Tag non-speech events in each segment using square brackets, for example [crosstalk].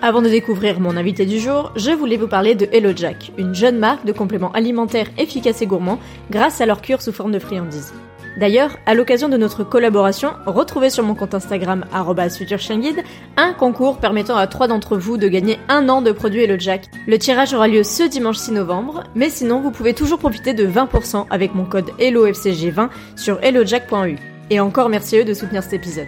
Avant de découvrir mon invité du jour, je voulais vous parler de Hello Jack, une jeune marque de compléments alimentaires efficaces et gourmands grâce à leur cure sous forme de friandises. D'ailleurs, à l'occasion de notre collaboration, retrouvez sur mon compte Instagram @futurechienguide un concours permettant à trois d'entre vous de gagner un an de produits Hello Jack. Le tirage aura lieu ce dimanche 6 novembre, mais sinon vous pouvez toujours profiter de 20% avec mon code HelloFCG20 sur hellojack.eu. Et encore merci à eux de soutenir cet épisode.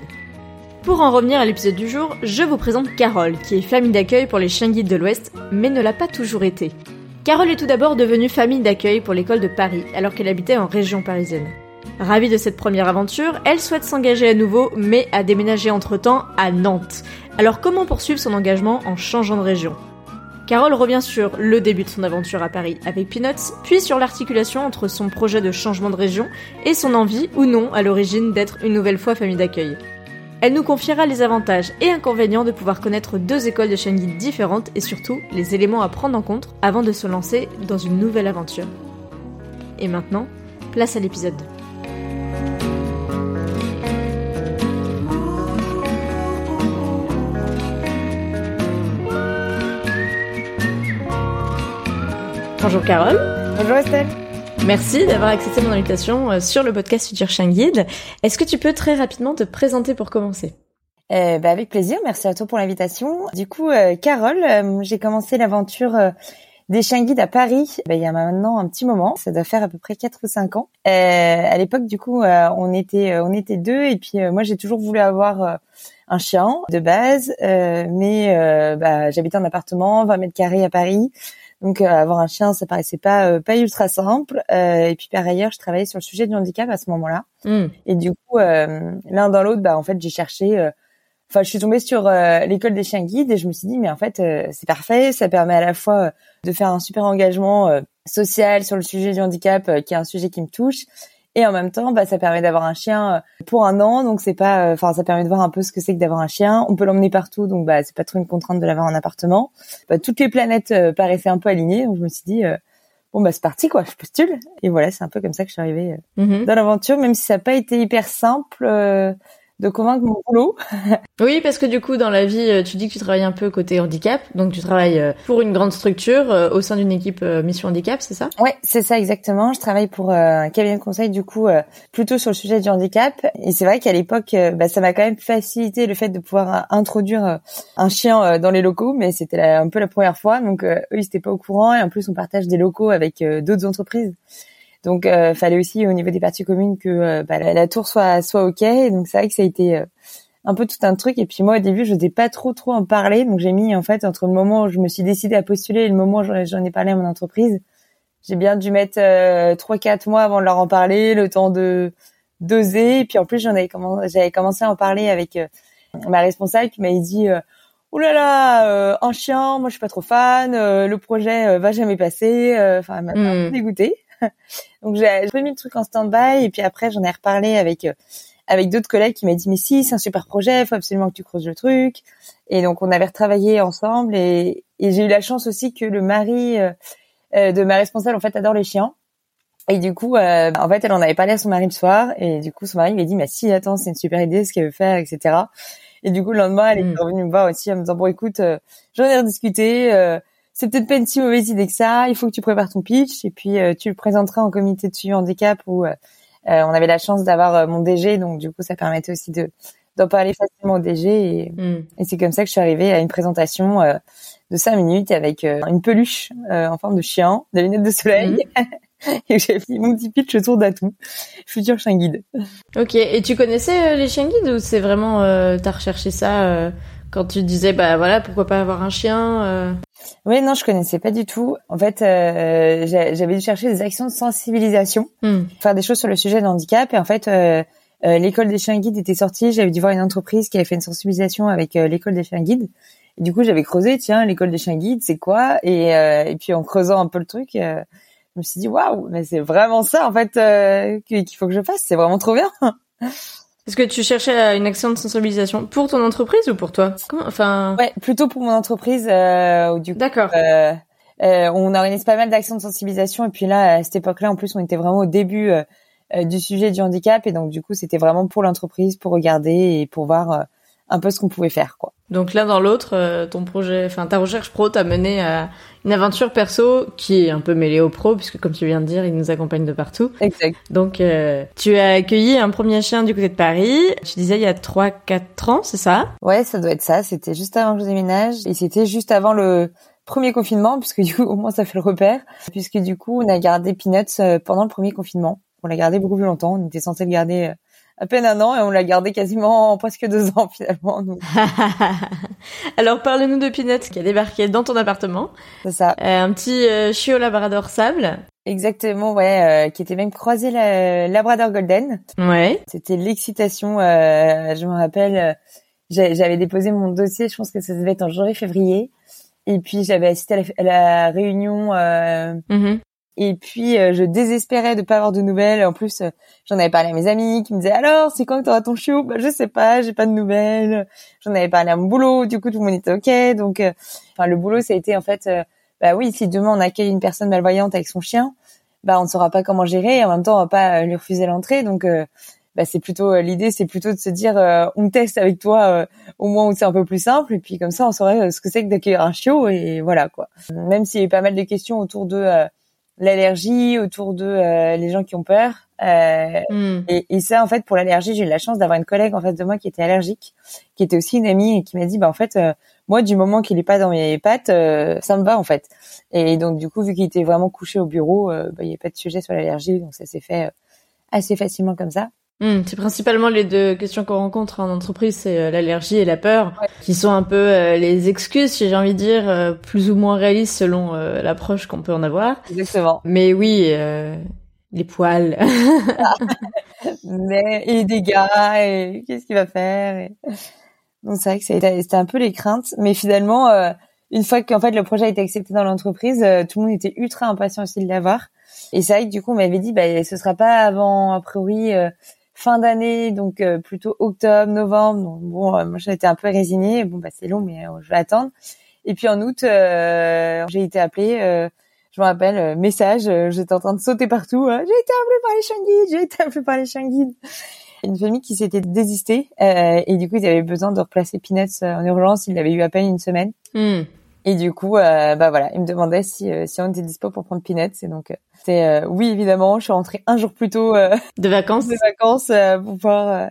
Pour en revenir à l'épisode du jour, je vous présente Carole, qui est famille d'accueil pour les chiens guides de l'Ouest, mais ne l'a pas toujours été. Carole est tout d'abord devenue famille d'accueil pour l'école de Paris, alors qu'elle habitait en région parisienne. Ravie de cette première aventure, elle souhaite s'engager à nouveau, mais a déménagé entre-temps à Nantes. Alors comment poursuivre son engagement en changeant de région? Carole revient sur le début de son aventure à Paris avec Peanuts, puis sur l'articulation entre son projet de changement de région et son envie ou non à l'origine d'être une nouvelle fois famille d'accueil. Elle nous confiera les avantages et inconvénients de pouvoir connaître deux écoles de guide différentes et surtout les éléments à prendre en compte avant de se lancer dans une nouvelle aventure. Et maintenant, place à l'épisode 2. Bonjour Carole. Bonjour Estelle. Merci d'avoir accepté mon invitation euh, sur le podcast Future Chien Guide. Est-ce que tu peux très rapidement te présenter pour commencer? Euh, bah avec plaisir, merci à toi pour l'invitation. Du coup, euh, Carole, euh, j'ai commencé l'aventure des chiens guides à Paris bah, il y a maintenant un petit moment, ça doit faire à peu près 4 ou 5 ans. à l'époque, du coup, on était on était deux et puis moi j'ai toujours voulu avoir un chien de base, mais bah, j'habitais en appartement, 20 mètres carrés à Paris. Donc euh, avoir un chien, ça paraissait pas euh, pas ultra simple. Euh, et puis par ailleurs, je travaillais sur le sujet du handicap à ce moment-là. Hmm. Et du coup, l'un dans l'autre, bah en fait, j'ai cherché. Enfin, je suis tombée sur l'école des chiens guides et je me suis dit, mais en fait, c'est parfait. Ça permet à la fois de faire un super engagement social sur le sujet du handicap, qui est un sujet qui me touche, et en même temps bah ça permet d'avoir un chien euh, pour un an donc c'est pas euh, enfin ça permet de voir un peu ce que c'est que d'avoir un chien. On peut l'emmener partout donc bah c'est pas trop une contrainte de l'avoir en appartement. Bah, toutes les planètes euh, paraissaient un peu alignées donc je me suis dit bon bah c'est parti quoi je postule. Et voilà c'est un peu comme ça que je suis arrivée mm-hmm. dans l'aventure même si ça n'a pas été hyper simple de convaincre mon boulot. [laughs] oui, parce que du coup, dans la vie, euh, tu dis que tu travailles un peu côté handicap, donc tu travailles euh, pour une grande structure euh, au sein d'une équipe mission handicap, c'est ça? Ouais, c'est ça exactement. Je travaille pour un cabinet de conseil du coup plutôt sur le sujet du handicap, et c'est vrai qu'à l'époque, bah, ça m'a quand même facilité le fait de pouvoir introduire un chien dans les locaux, mais c'était un peu la première fois, donc eux ils étaient pas au courant, et en plus on partage des locaux avec d'autres entreprises. Donc, euh, fallait aussi au niveau des parties communes que euh, bah, la, tour soit soit ok. Donc c'est vrai que ça a été euh, un peu tout un truc. Et puis moi au début, je n'osais pas trop trop en parler. Donc j'ai mis en fait entre le moment où je me suis décidée à postuler et le moment où j'en ai parlé à mon entreprise, j'ai bien dû mettre euh, trois quatre mois avant de leur en parler, le temps de d'oser. Et puis en plus j'en avais commencé, j'avais commencé à en parler avec ma responsable qui m'avait dit Ouh là là, un chien, moi je suis pas trop fan, le projet va jamais passer. Enfin, elle m'a mmh. dégoûtée. [laughs] Donc j'ai mis le truc en stand-by et puis après j'en ai reparlé avec euh, avec d'autres collègues qui m'ont dit mais si c'est un super projet, il faut absolument que tu creuses le truc. Et donc on avait retravaillé ensemble et, et j'ai eu la chance aussi que le mari euh, euh, de ma responsable en fait adore les chiens. Et du coup, euh, en fait, elle en avait parlé à son mari le soir, et du coup, son mari lui a dit, bah si, attends, c'est une super idée, ce qu'elle veut faire, etc. Et du coup, le lendemain, elle est Mm. revenue me voir aussi en me disant, bon, écoute, euh, j'en ai rediscuté, euh, c'est peut-être pas une si mauvaise idée que ça, il faut que tu prépares ton pitch, et puis euh, tu le présenteras en comité de suivi handicap où euh, euh, on avait la chance d'avoir mon DG, donc du coup, ça permettait aussi de d'en parler facilement au DG, et, Hmm. et c'est comme ça que je suis arrivée à une présentation de cinq minutes avec une peluche en forme de chien, des lunettes de soleil, [laughs] et j'ai fait mon petit pitch autour d'atout, futur chien guide. Ok, et tu connaissais euh, les chiens guides ou c'est vraiment euh, t'as recherché ça euh, quand tu disais bah voilà pourquoi pas avoir un chien euh... Oui, non, je connaissais pas du tout. En fait, euh, j'a- j'avais dû chercher des actions de sensibilisation, Hmm. faire des choses sur le sujet de handicap. Et en fait, euh, euh, l'école des chiens guides était sortie. J'avais dû voir une entreprise qui avait fait une sensibilisation avec euh, l'école des chiens guides. Et du coup, j'avais creusé, tiens, l'école des chiens guides, c'est quoi? Et, euh, et puis en creusant un peu le truc, euh, je me suis dit, waouh, mais c'est vraiment ça en fait euh, qu'il faut que je fasse. C'est vraiment trop bien. Est-ce que tu cherchais euh, une action de sensibilisation pour ton entreprise ou pour toi? Comment Enfin, Ouais, plutôt pour mon entreprise. Euh, où du coup, d'accord. Euh, euh, on organise pas mal d'actions de sensibilisation et puis là à cette époque-là en plus on était vraiment au début du sujet du handicap et donc du coup c'était vraiment pour l'entreprise pour regarder et pour voir un peu ce qu'on pouvait faire quoi. Donc l'un dans l'autre, euh, ton projet, enfin ta recherche pro t'a mené à une aventure perso qui est un peu mêlée au pro puisque comme tu viens de dire, il nous accompagne de partout. Exact. Donc euh, tu as accueilli un premier chien du côté de Paris. Tu disais il y a 3 4 ans, c'est ça? Ouais, ça doit être ça. C'était juste avant que je déménage et c'était juste avant le premier confinement puisque du coup [laughs] au moins ça fait le repère puisque du coup on a gardé Peanuts euh, pendant le premier confinement. On l'a gardé beaucoup plus longtemps. On était censé le garder euh, à peine un an et on l'a gardé quasiment presque deux ans finalement. [laughs] Alors parle-nous de Peanut qui a débarqué dans ton appartement. c'est ça. Euh, un petit euh, chiot labrador sable. Exactement, ouais, euh, qui était même croisé la Labrador Golden. Ouais. C'était l'excitation. euh, je me rappelle, j'avais déposé mon dossier. Je pense que ça devait être en janvier-février. Et puis j'avais assisté à la, à la réunion. euh, Mhm. Et puis euh, je désespérais de pas avoir de nouvelles. En plus, euh, j'en avais parlé à mes amis qui me disaient alors c'est quand que t'auras ton chiot? Bah je sais pas, j'ai pas de nouvelles. J'en avais parlé à mon boulot. Du coup tout le monde était ok. Donc, euh, enfin le boulot ça a été en fait. euh, bah oui, si demain on accueille une personne malvoyante avec son chien, bah on ne saura pas comment gérer et en même temps on va pas euh, lui refuser l'entrée donc bah c'est plutôt l'idée c'est plutôt de se dire euh, on teste avec toi euh, au moins où c'est un peu plus simple et puis comme ça on saurait ce que c'est que d'accueillir un chiot et voilà quoi même s'il y a eu pas mal de questions autour de euh, l'allergie autour de euh, les gens qui ont peur euh, Hmm. et, et ça, en fait, pour l'allergie, j'ai eu la chance d'avoir une collègue en face de moi qui était allergique, qui était aussi une amie et qui m'a dit, bah en fait, euh, moi, du moment qu'il est pas dans mes pattes, ça me va en fait. Et donc, du coup, vu qu'il était vraiment couché au bureau, bah, il n'y a pas de sujet sur l'allergie, donc ça s'est fait assez facilement comme ça. Hmm, c'est principalement les deux questions qu'on rencontre en entreprise, c'est euh, l'allergie et la peur, qui sont un peu euh, les excuses, si j'ai envie de dire, euh, plus ou moins réalistes selon euh, l'approche qu'on peut en avoir. Exactement. Mais oui, euh, les poils. [laughs] Mais et les dégâts et qu'est-ce qu'il va faire et... Donc c'est vrai que c'était un peu les craintes, mais finalement, une fois qu'en fait le projet a été accepté dans l'entreprise, tout le monde était ultra impatient aussi de l'avoir. Et c'est vrai que du coup, on m'avait dit, bah, ce sera pas avant a priori fin d'année, donc euh, plutôt octobre, novembre. Donc bon, euh, moi j'étais un peu résignée. Bon bah c'est long, mais euh, je vais attendre. Et puis en août, euh, j'ai été appelée. euh, je me rappelle, message, j'étais en train de sauter partout. euh, j'ai été appelée par les chiens guides, j'ai été appelée par les chiens guides. Une famille qui s'était désistée et du coup ils avaient besoin de replacer Peanuts en urgence. Ils l'avaient eu à peine une semaine. Hmm. Et du coup, euh, bah voilà, ils me demandaient si euh, si on était dispo pour prendre Peanuts. Et donc, euh, c'était euh, oui évidemment. Je suis rentrée un jour plus tôt euh, De vacances. des vacances euh, pour pouvoir euh,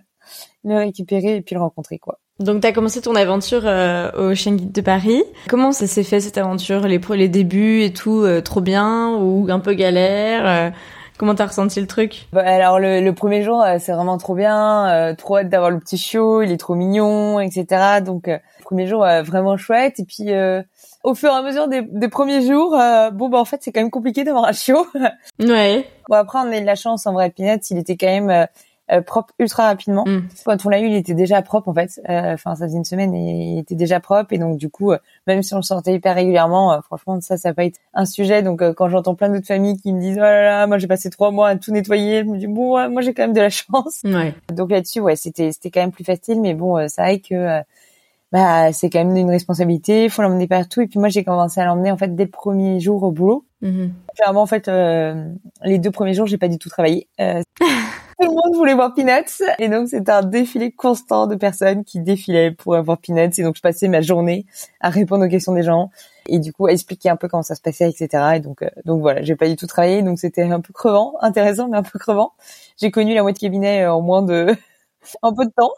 le récupérer et puis le rencontrer quoi. Donc t'as commencé ton aventure euh, au Chien Guide de Paris. Comment ça s'est fait cette aventure? Les pro- les débuts et tout, euh, trop bien ou un peu galère euh, Comment t'as ressenti le truc? Bah, alors le, le premier jour, euh, c'est vraiment trop bien, euh, trop hâte d'avoir le petit chiot, il est trop mignon, etc. Donc euh, premier jour euh, vraiment chouette. Et puis euh, au fur et à mesure des, des premiers jours, euh, bon bah en fait c'est quand même compliqué d'avoir un chiot. [laughs] Ouais. bon après on a eu de la chance en vrai, Peanuts il était quand même euh, euh, propre ultra rapidement. Hmm. Quand on l'a eu, il était déjà propre en fait. Euh, Enfin, ça faisait une semaine et il était déjà propre. Et donc du coup, euh, même si on le sortait hyper régulièrement, franchement, ça, ça n'a pas été un sujet. Donc euh, quand j'entends plein d'autres familles qui me disent oh là là, moi j'ai passé trois mois à tout nettoyer, je me dis bon, ouais, moi j'ai quand même de la [laughs] chance. Ouais. Donc là-dessus, ouais, c'était c'était quand même plus facile. Mais bon, euh, c'est vrai que euh, bah c'est quand même une responsabilité, il faut l'emmener partout. Et puis moi j'ai commencé à l'emmener en fait dès le premier jour au boulot. Mm en fait euh, les deux premiers jours j'ai pas du tout travaillé. Euh, [laughs] tout le monde voulait voir Peanuts et donc c'était un défilé constant de personnes qui défilaient pour voir Peanuts et donc je passais ma journée à répondre aux questions des gens et du coup à expliquer un peu comment ça se passait etc. Et donc euh, donc voilà j'ai pas du tout travaillé donc c'était un peu crevant, intéressant mais un peu crevant. J'ai connu la moitié cabinet en moins de [laughs] un peu de temps.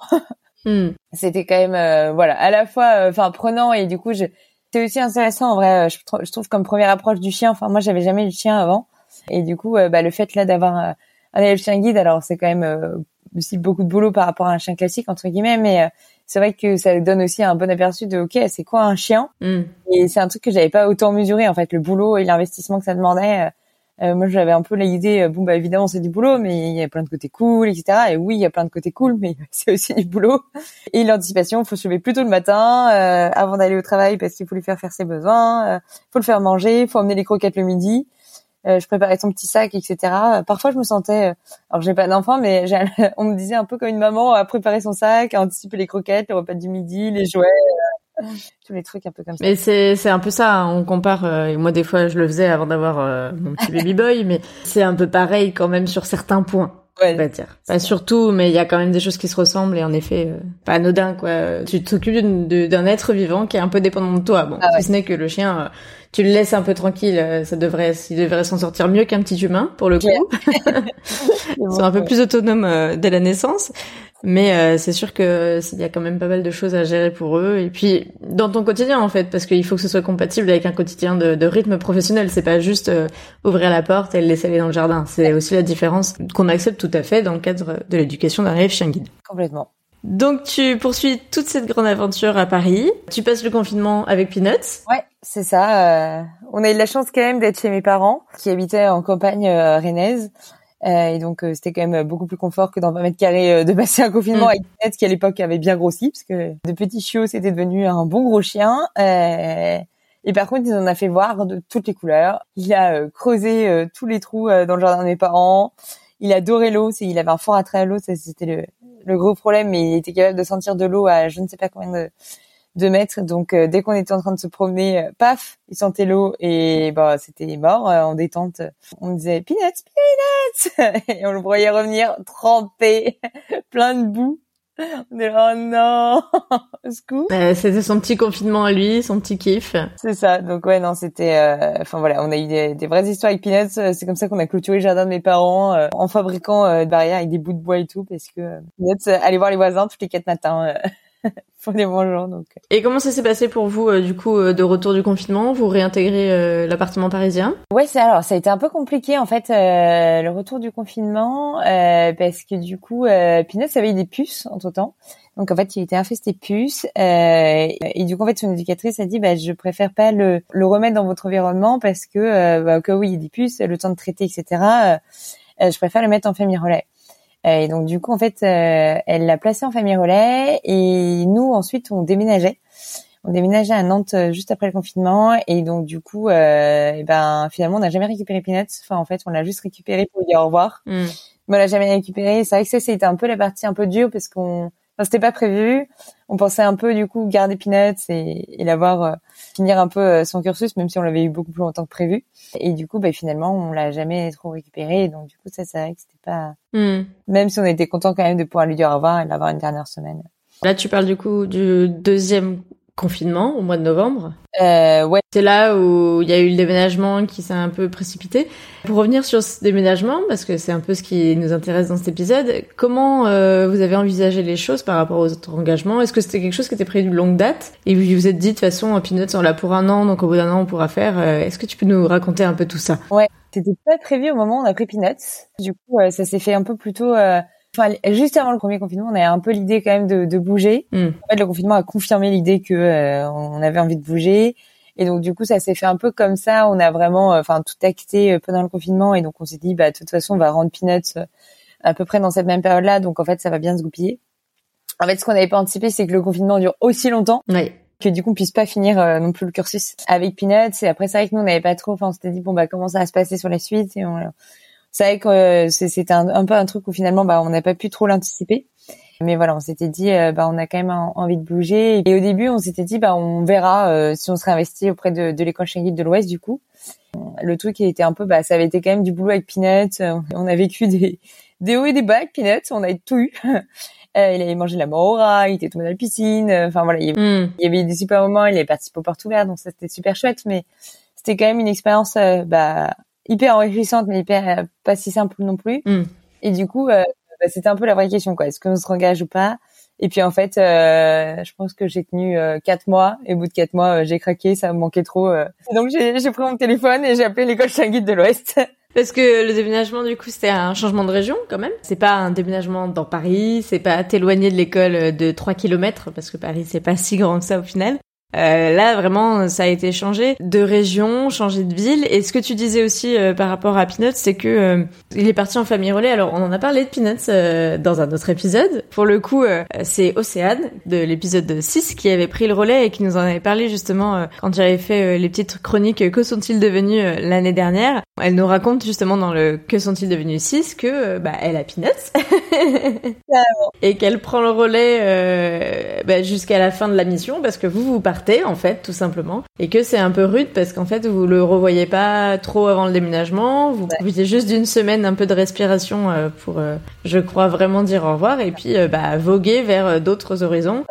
Hmm. C'était quand même euh, voilà à la fois euh, enfin prenant et du coup je c'est aussi intéressant en vrai je, je, trouve comme première approche du chien enfin moi j'avais jamais eu le chien avant et du coup euh, bah, le fait là d'avoir un élève chien guide alors c'est quand même aussi beaucoup de boulot par rapport à un chien classique entre guillemets mais c'est vrai que ça donne aussi un bon aperçu de ok c'est quoi un chien? Hmm. et c'est un truc que j'avais pas autant mesuré en fait le boulot et l'investissement que ça demandait euh, moi, j'avais un peu l'idée, euh, bon, bah évidemment, c'est du boulot, mais il y a plein de côtés cool, etc. Et oui, il y a plein de côtés cool, mais [laughs] c'est aussi du boulot. Et l'anticipation, faut se lever plus tôt le matin, euh, avant d'aller au travail, parce qu'il faut lui faire faire ses besoins, il faut le faire manger, faut emmener les croquettes le midi. je préparais son petit sac, etc. Parfois, je me sentais, alors j'ai pas d'enfant, mais [laughs] on me disait un peu comme une maman à préparer son sac, à anticiper les croquettes, les repas du midi, les jouets [laughs] tous les trucs un peu comme ça. Mais c'est c'est un peu ça. Hein. On compare. Euh, moi, des fois, je le faisais avant d'avoir euh, mon petit baby boy, mais c'est un peu pareil quand même sur certains points. Ouais, on va dire. Pas surtout, mais il y a quand même des choses qui se ressemblent et en effet, euh, pas anodin quoi. Tu t'occupes d'un être vivant qui est un peu dépendant de toi. Bon, ah si ce n'est que le chien, tu le laisses un peu tranquille, ça devrait, il devrait s'en sortir mieux qu'un petit humain pour le coup. [laughs] Ils sont un peu plus autonomes dès la naissance. Mais euh, c'est sûr que il y a quand même pas mal de choses à gérer pour eux. Et puis dans ton quotidien en fait, parce qu'il faut que ce soit compatible avec un quotidien de, de rythme professionnel. C'est pas juste euh, ouvrir la porte et le laisser aller dans le jardin. C'est aussi la différence qu'on accepte tout à fait dans le cadre de l'éducation d'un élève chien guide. Complètement. Donc tu poursuis toute cette grande aventure à Paris. Tu passes le confinement avec Peanuts. Ouais, c'est ça. Euh, on a eu la chance quand même d'être chez mes parents qui habitaient en campagne euh, rennaise. Euh, et donc euh, c'était quand même beaucoup plus confort que dans 20 mètres carrés euh, de passer un [laughs] confinement mm. avec Net qui à l'époque avait bien grossi parce que de petits chiots c'était devenu un bon gros chien. et par contre, il en a fait voir de toutes les couleurs. Il a creusé tous les trous dans le jardin de mes parents. Il adorait l'eau. Il avait un fort attrait à l'eau. C'était le, le, gros problème. Mais il était capable de sentir de l'eau à je ne sais pas combien de, de mètres. Donc euh, dès qu'on était en train de se promener, euh, paf, il sentait l'eau et bah c'était mort euh, en détente. On disait peanuts, peanuts [laughs] et on le voyait revenir trempé, [laughs] plein de boue. On est là, oh non, [laughs] scoop. c'était son petit confinement à lui, son petit kiff. C'est ça. Donc ouais, non, c'était. Enfin voilà, on a eu des, des, vraies histoires avec Peanuts. C'est comme ça qu'on a clôturé le jardin de mes parents en fabriquant des barrières avec des bouts de bois et tout, parce que Peanuts allait voir les voisins tous les quatre matins. [laughs] pour les bonjours. Donc. Et comment ça s'est passé pour vous euh, du coup euh, de retour du confinement? Vous réintégrez euh, l'appartement parisien? Ouais, c'est alors ça a été un peu compliqué en fait le retour du confinement parce que du coup Pinot avait eu des puces entre temps. Donc en fait, il était infesté puces et du coup en fait son éducatrice a dit bah je préfère pas le, le remettre dans votre environnement parce que bah, cas où il y a des puces, le temps de traiter etc. je préfère le mettre en famille relais. Et donc du coup en fait, euh, elle l'a placé en famille relais et nous ensuite on déménageait. On déménageait à Nantes euh, juste après le confinement et donc du coup, euh, et ben finalement on n'a jamais récupéré Peanuts. Enfin en fait on l'a juste récupéré pour lui dire au revoir. Mm. Mais on l'a jamais récupéré. C'est vrai que ça c'était un peu la partie un peu dure parce qu'on Enfin, c'était pas prévu. On pensait un peu du coup garder Peanuts et, et l'avoir euh, finir un peu euh, son cursus, même si on l'avait eu beaucoup plus longtemps que prévu. Et du coup, bah, finalement, on l'a jamais trop récupéré. Donc du coup, ça, c'est vrai que c'était pas. Hmm. Même si on était content quand même de pouvoir lui dire au revoir et l'avoir une dernière semaine. Là, tu parles du coup du deuxième confinement au mois de novembre. Euh, ouais. C'est là où il y a eu le déménagement qui s'est un peu précipité. Pour revenir sur ce déménagement, parce que c'est un peu ce qui nous intéresse dans cet épisode, comment euh, vous avez envisagé les choses par rapport aux autres engagements? Est-ce que c'était quelque chose qui était prévu de longue date? Et vous vous êtes dit de toute façon, Peanuts on l'a pour un an, donc au bout d'un an on pourra faire. Euh, est-ce que tu peux nous raconter un peu tout ça? Ouais, c'était pas prévu au moment où on a pris Peanuts. Du coup, euh, ça s'est fait un peu plutôt Enfin, juste avant le premier confinement, on avait un peu l'idée quand même de, de bouger. Hmm. En fait, le confinement a confirmé l'idée que euh, on avait envie de bouger. Et donc du coup, ça s'est fait un peu comme ça. On a vraiment, euh, enfin, tout acté euh, pendant le confinement. Et donc on s'est dit, bah de toute façon, on va rendre Peanuts à peu près dans cette même période-là. Donc en fait, ça va bien se goupiller. En fait, ce qu'on n'avait pas anticipé, c'est que le confinement dure aussi longtemps. Oui. Que du coup, on puisse pas finir non plus le cursus avec Peanuts. Et après, c'est vrai que nous, on n'avait pas trop. Enfin, on s'était dit, bon bah comment ça va se passer sur la suite? Et on, c'est vrai que c'était un, un, peu un truc où finalement bah on n'a pas pu trop l'anticiper. Mais voilà, on s'était dit, bah, on a quand même envie de bouger. Et au début, on s'était dit, bah, on verra si on serait investi auprès de, de l'école Schengen de l'Ouest, du coup. Le truc qui était un peu, bah, ça avait été quand même du boulot avec Peanuts. On a vécu des, des hauts et des bas avec Peanuts. On a tout eu. [laughs] Euh, il avait mangé la mora, il était tombé dans la piscine. Enfin voilà, il y, avait, hmm. il y, avait, des super moments. Il avait participé au porte ouverte, donc ça c'était super chouette. Mais c'était quand même une expérience euh, bah, hyper enrichissante, mais hyper euh, pas si simple non plus. Hmm. Et du coup, bah, c'était un peu la vraie question, quoi. Est-ce qu'on se engage ou pas? Et puis en fait, je pense que j'ai tenu quatre mois. Et au bout de quatre mois, j'ai craqué, ça me manquait trop. donc j'ai pris mon téléphone et j'ai appelé l'école Changuide de l'Ouest. [laughs] Parce que le déménagement, du coup, c'était un changement de région, quand même. C'est pas un déménagement dans Paris, c'est pas t'éloigner de l'école de 3 km, parce que Paris, c'est pas si grand que ça au final. Euh, là, vraiment, ça a été changé de région, changé de ville. Et ce que tu disais aussi euh, par rapport à Peanuts, c'est que euh, il est parti en famille relais. Alors, on en a parlé de Peanuts euh, dans un autre épisode. Pour le coup, c'est Océane de l'épisode 6 qui avait pris le relais et qui nous en avait parlé justement quand j'avais fait les petites chroniques Que sont-ils devenus l'année dernière. Elle nous raconte justement dans le Que sont-ils devenus 6 que bah, elle a Peanuts [laughs] et qu'elle prend le relais bah, jusqu'à la fin de la mission parce que vous vous partez en fait tout simplement. Et que c'est un peu rude parce qu'en fait vous le revoyez pas trop avant le déménagement. Vous profitez juste d'une semaine un peu de respiration euh, pour euh, je crois vraiment dire au revoir et puis euh, bah voguer vers d'autres horizons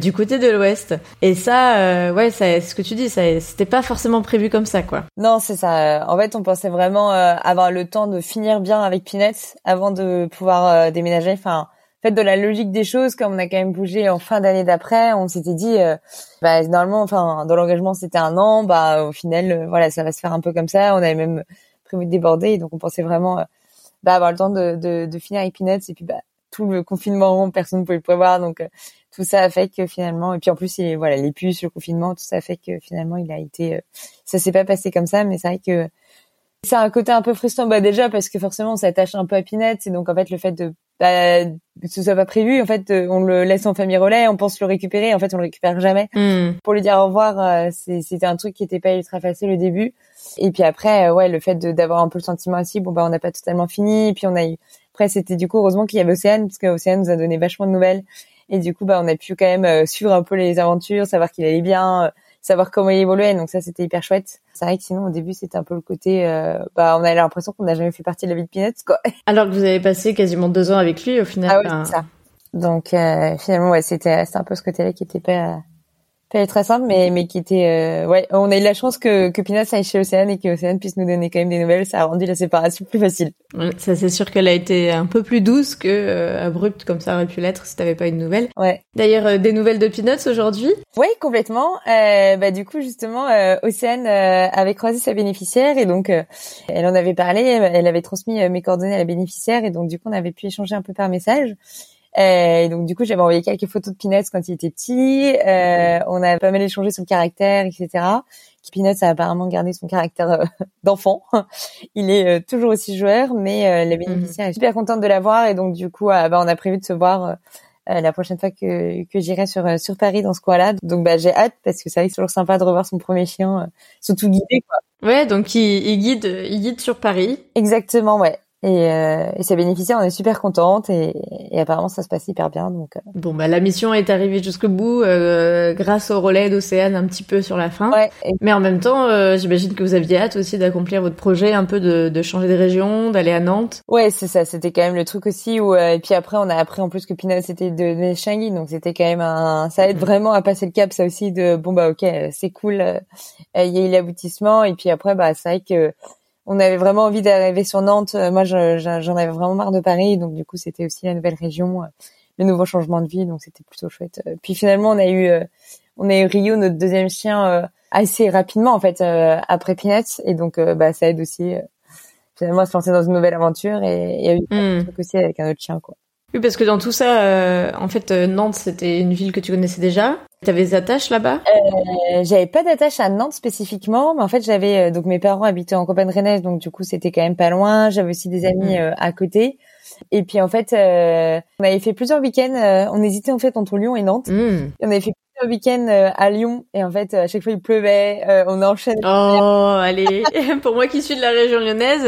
du côté de l'ouest. Et ça ouais ça ce que tu dis ça c'était pas forcément prévu comme ça quoi. Non c'est ça. En fait on pensait vraiment avoir le temps de finir bien avec Pinette avant de pouvoir déménager. Enfin fait de la logique des choses, comme on a quand même bougé en fin d'année d'après, on s'était dit, euh, bah, normalement, enfin, dans l'engagement c'était un an, bah au final, euh, voilà, ça va se faire un peu comme ça. On avait même prévu de déborder, donc on pensait vraiment euh, bah, avoir le temps de, de, de finir avec Peanuts, et puis bah tout le confinement, personne ne pouvait le prévoir, donc tout ça a fait que finalement, et puis en plus, voilà, les puces, le confinement, tout ça a fait que finalement, il a été, ça s'est pas passé comme ça, mais c'est vrai que c'est un côté un peu frustrant, bah déjà parce que forcément on s'attache un peu à Pinette, et donc en fait le fait de bah, ce soit pas prévu, en fait on le laisse en famille relais, on pense le récupérer, en fait on le récupère jamais. Hmm. Pour lui dire au revoir, euh, c'était un truc qui était pas ultra facile au début. Et puis après, euh, ouais, le fait d'avoir un peu le sentiment aussi, bon bah on n'a pas totalement fini, et puis on a eu après c'était du coup heureusement qu'il y avait Océane parce qu'Océane nous a donné vachement de nouvelles. Et du coup, bah, on a pu quand même euh, suivre un peu les aventures, savoir qu'il allait bien, savoir comment il évoluait. Donc ça, c'était hyper chouette. C'est vrai que sinon, au début, c'était un peu le côté, euh, bah, on avait l'impression qu'on n'a jamais fait partie de la vie de Peanuts, quoi. [laughs] Alors que vous avez passé quasiment deux ans avec lui, au final. Ah oui, c'est ça. Donc euh, finalement, ouais, c'était, c'était un peu ce côté-là qui était pas pas très simple, mais mais qui était euh, ouais, on a eu la chance que que Pina aille chez Océane et que Océane puisse nous donner quand même des nouvelles. Ça a rendu la séparation plus facile. ça c'est sûr qu'elle a été un peu plus douce que euh, abrupte comme ça aurait pu l'être si t'avais pas une nouvelle. Ouais. D'ailleurs, euh, des nouvelles de Peanuts aujourd'hui? Oui, complètement. bah du coup justement, Océane avait croisé sa bénéficiaire et donc elle en avait parlé. Elle avait transmis mes coordonnées à la bénéficiaire et donc du coup on avait pu échanger un peu par message. Euh, et donc du coup, j'avais envoyé quelques photos de Peanuts quand il était petit. Euh, on a pas mal échangé sur le caractère, etc. Peanuts a apparemment gardé son caractère euh, [laughs] d'enfant. Il est toujours aussi joueur, mais la bénéficiaire est super contente de l'avoir et donc du coup, bah, on a prévu de se voir la prochaine fois que, que j'irai sur sur Paris dans ce coin-là. Donc bah j'ai hâte parce que c'est toujours sympa de revoir son premier chien, surtout guidé quoi. Ouais, donc il, il guide il guide sur Paris. Exactement, ouais. Et, euh, et ça bénéficiait, on est super contente et, et, apparemment ça se passe hyper bien. Donc euh. bon bah la mission est arrivée jusqu'au bout euh, grâce au relais d'Océane un petit peu sur la fin. Ouais, Mais en même temps, euh, j'imagine que vous aviez hâte aussi d'accomplir votre projet, un peu de, de changer de région, d'aller à Nantes. Ouais c'est ça, c'était quand même le truc aussi où et puis après on a appris en plus que Pinot c'était de, de Shanghai, donc c'était quand même un ça aide vraiment à passer le cap ça aussi de bon bah ok c'est cool, il y a eu l'aboutissement et puis après bah c'est vrai que on avait vraiment envie d'arriver sur Nantes. Euh, moi, j'en avais vraiment marre de Paris, donc du coup, c'était aussi la nouvelle région, euh, le nouveau changement de vie, donc c'était plutôt chouette. Euh, puis finalement, on a eu, on a eu Rio, notre deuxième chien, assez rapidement en fait après Peanuts, et donc bah ça aide aussi finalement à se lancer dans une nouvelle aventure. Et il y a eu un hmm. truc aussi avec un autre chien, quoi. Oui, parce que dans tout ça, en fait, Nantes, c'était une ville que tu connaissais déjà. T'avais des attaches là-bas? Euh, J'avais pas d'attache à Nantes spécifiquement, mais en fait j'avais euh, donc mes parents habitaient en campagne rennaise, donc du coup c'était quand même pas loin. J'avais aussi des amis mm. euh, à côté. Et puis en fait, euh, on avait fait plusieurs week-ends. on hésitait en fait entre Lyon et Nantes. Mm. on avait fait un week-end à Lyon et en fait à chaque fois il pleuvait. on enchaîne. Oh allez, [laughs] pour moi qui suis de la région lyonnaise,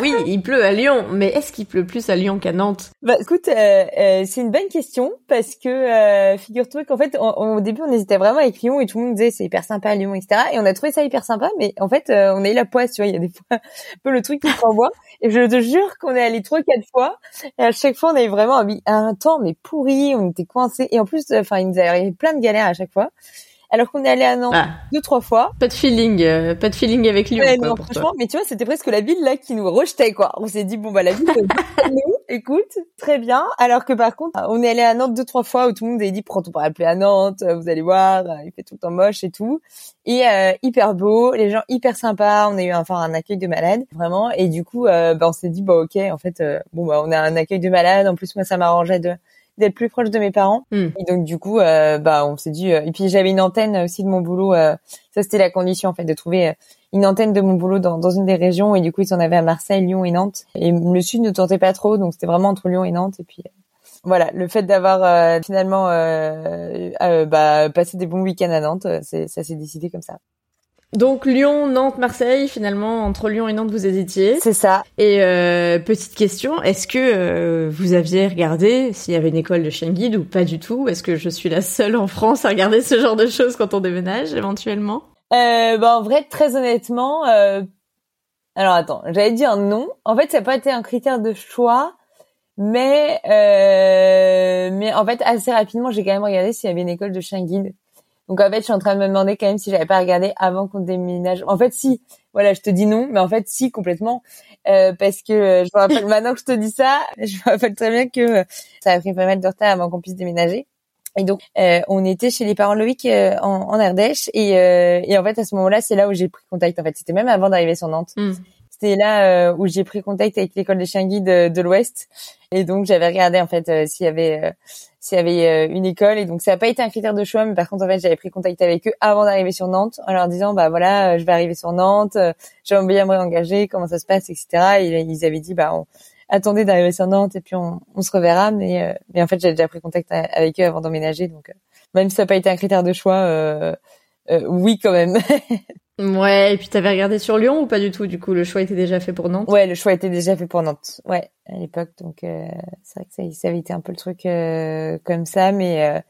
oui il pleut à Lyon, mais est-ce qu'il pleut plus à Lyon qu'à Nantes? Bah écoute, c'est une bonne question parce que figure-toi qu'en fait au début on hésitait vraiment avec Lyon et tout le monde disait c'est hyper sympa à Lyon etc. Et on a trouvé ça hyper sympa, mais en fait on a eu la poisse, tu vois, il y a des fois [laughs] un peu le truc qui se renvoie. Et je te jure qu'on est allé trois quatre fois et à chaque fois on avait vraiment un, temps mais pourri, on était coincés et en plus enfin il nous arrivé plein de galères à chaque fois alors qu'on est allé à Nantes ah. deux trois fois. Pas de feeling, euh, pas de feeling avec Lyon. quoi, pour franchement, mais tu vois, c'était presque la ville là qui nous rejetait quoi. On s'est dit bon bah la ville, [laughs] nous, écoute, très bien. Alors que par contre, on est allé à Nantes deux trois fois où tout le monde avait dit quand on pourra appeler à Nantes, vous allez voir, il fait tout le temps moche et tout. Et euh, hyper beau, les gens hyper sympas. On a eu enfin un accueil de malade vraiment. Et du coup, euh, bah, on s'est dit bah ok, en fait, bon bah on a un accueil de malade. En plus moi ça m'arrangeait de d'être plus proche de mes parents. Hmm. Et donc du coup, euh, bah on s'est dit. Euh, et puis j'avais une antenne aussi de mon boulot. Euh, ça c'était la condition en fait de trouver une antenne de mon boulot dans, dans une des régions. Et du coup ils en avaient à Marseille, Lyon et Nantes. Et le sud ne tentait pas trop, donc c'était vraiment entre Lyon et Nantes. Et puis voilà, le fait d'avoir finalement bah, passé des bons week-ends à Nantes, ça s'est décidé comme ça. Donc Lyon, Nantes, Marseille, finalement entre Lyon et Nantes vous hésitiez. C'est ça. Et euh, petite question, est-ce que euh, vous aviez regardé s'il y avait une école de chien guide ou pas du tout? Est-ce que je suis la seule en France à regarder ce genre de choses quand on déménage éventuellement? Euh, bah, en vrai, très honnêtement, euh... alors attends, j'allais dire non. En fait, ça n'a pas été un critère de choix, mais euh... mais en fait assez rapidement, j'ai quand même regardé s'il y avait une école de chien guide. Donc en fait, je suis en train de me demander quand même si j'avais pas regardé avant qu'on déménage. En fait, si. Voilà, je te dis non, mais en fait, si complètement, euh, parce que euh, je me rappelle [laughs] maintenant que je te dis ça, je me rappelle très bien que ça a pris pas mal de retard avant qu'on puisse déménager. Et donc, euh, on était chez les parents de Loïc en, en Ardèche, et, et en fait, à ce moment-là, c'est là où j'ai pris contact. En fait, c'était même avant d'arriver sur Nantes. Hmm. C'était là où j'ai pris contact avec l'école des chiens guides de, de l'Ouest, et donc j'avais regardé en fait s'il y avait s'il y avait euh, une école et donc ça n'a pas été un critère de choix mais par contre en fait j'avais pris contact avec eux avant d'arriver sur Nantes en leur disant bah voilà euh, je vais arriver sur Nantes euh, j'aimerais bien me réengager comment ça se passe etc et ils avaient dit bah attendez d'arriver sur Nantes et puis on, on se reverra. Mais mais en fait j'avais déjà pris contact avec eux avant d'emménager. Donc même si ça n'a pas été un critère de choix oui quand même. [laughs] Ouais, et puis t'avais regardé sur Lyon ou pas du tout? Du coup, le choix était déjà fait pour Nantes? Ouais, le choix était déjà fait pour Nantes. Ouais, à l'époque, donc euh, c'est vrai que ça, ça, avait été un peu le truc euh, comme ça, mais euh,